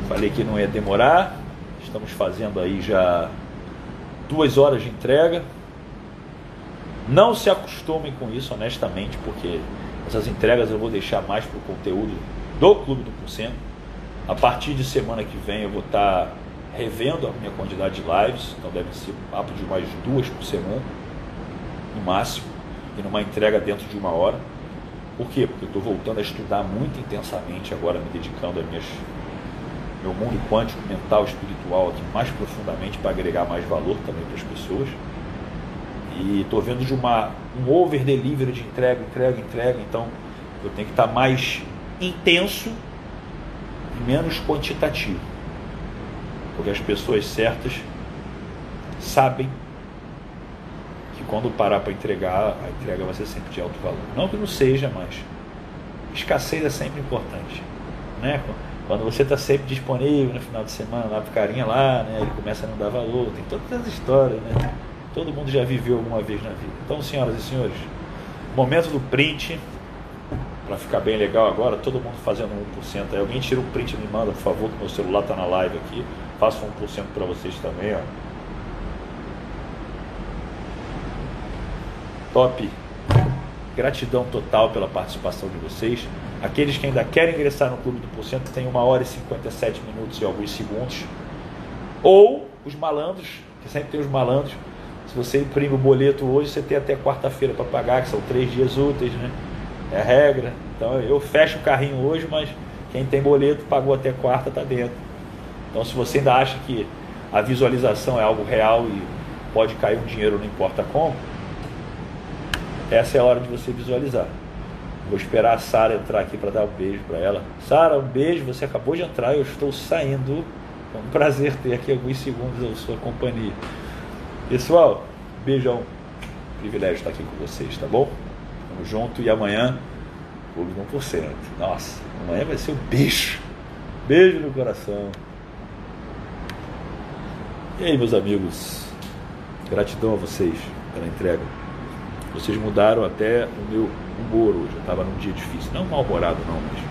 Falei que não ia demorar. Estamos fazendo aí já duas horas de entrega. Não se acostumem com isso, honestamente, porque essas entregas eu vou deixar mais para o conteúdo do Clube do Porcento. A partir de semana que vem eu vou estar tá revendo a minha quantidade de lives, então deve ser papo de mais duas por semana, no máximo, e numa entrega dentro de uma hora. Por quê? Porque eu estou voltando a estudar muito intensamente agora, me dedicando às minhas meu mundo quântico, mental, espiritual aqui mais profundamente para agregar mais valor também para as pessoas. E estou vendo de uma, um over delivery de entrega, entrega, entrega, então eu tenho que estar tá mais intenso e menos quantitativo. Porque as pessoas certas sabem que quando parar para entregar, a entrega vai ser sempre de alto valor. Não que não seja, mas escassez é sempre importante. Né? Quando você está sempre disponível no final de semana lá pro carinha lá, né? Ele começa a não dar valor, tem todas as histórias, né? todo mundo já viveu alguma vez na vida. Então, senhoras e senhores, momento do print, para ficar bem legal agora, todo mundo fazendo 1%. Aí alguém tira um print e me manda, por favor, que meu celular está na live aqui. Faço 1% para vocês também, ó. Top. Gratidão total pela participação de vocês. Aqueles que ainda querem ingressar no Clube do Porcento tem 1 hora e 57 minutos e alguns segundos. Ou os malandros, que sempre tem os malandros. Se você imprime o boleto hoje, você tem até quarta-feira para pagar, que são três dias úteis, né? É regra. Então eu fecho o carrinho hoje, mas quem tem boleto pagou até quarta está dentro. Então se você ainda acha que a visualização é algo real e pode cair um dinheiro, não importa como, essa é a hora de você visualizar. Vou esperar a Sara entrar aqui para dar um beijo para ela. Sara, um beijo. Você acabou de entrar, eu estou saindo. É um prazer ter aqui alguns segundos a sua companhia. Pessoal, beijão. Privilégio estar aqui com vocês, tá bom? Tamo junto e amanhã, Clube 1%. Nossa, amanhã vai ser um beijo. Beijo no coração. E aí, meus amigos, gratidão a vocês pela entrega. Vocês mudaram até o meu humor hoje. Eu estava num dia difícil. Não mal-humorado, não, mas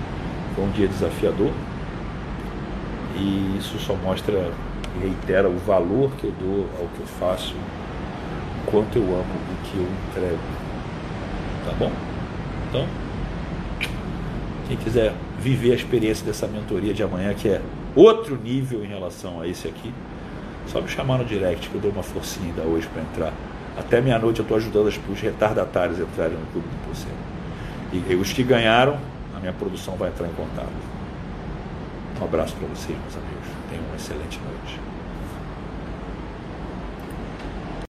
foi um dia desafiador. E isso só mostra e reitera o valor que eu dou ao que eu faço, o quanto eu amo o que eu entrego. Tá bom? Então, quem quiser viver a experiência dessa mentoria de amanhã, que é outro nível em relação a esse aqui, só me chamar no direct que eu dou uma forcinha ainda hoje para entrar. Até meia-noite eu estou ajudando os retardatários a entrarem no Clube do Porcento. E, e os que ganharam, a minha produção vai entrar em contato. Um abraço para vocês, meus amigos. Tenham uma excelente noite.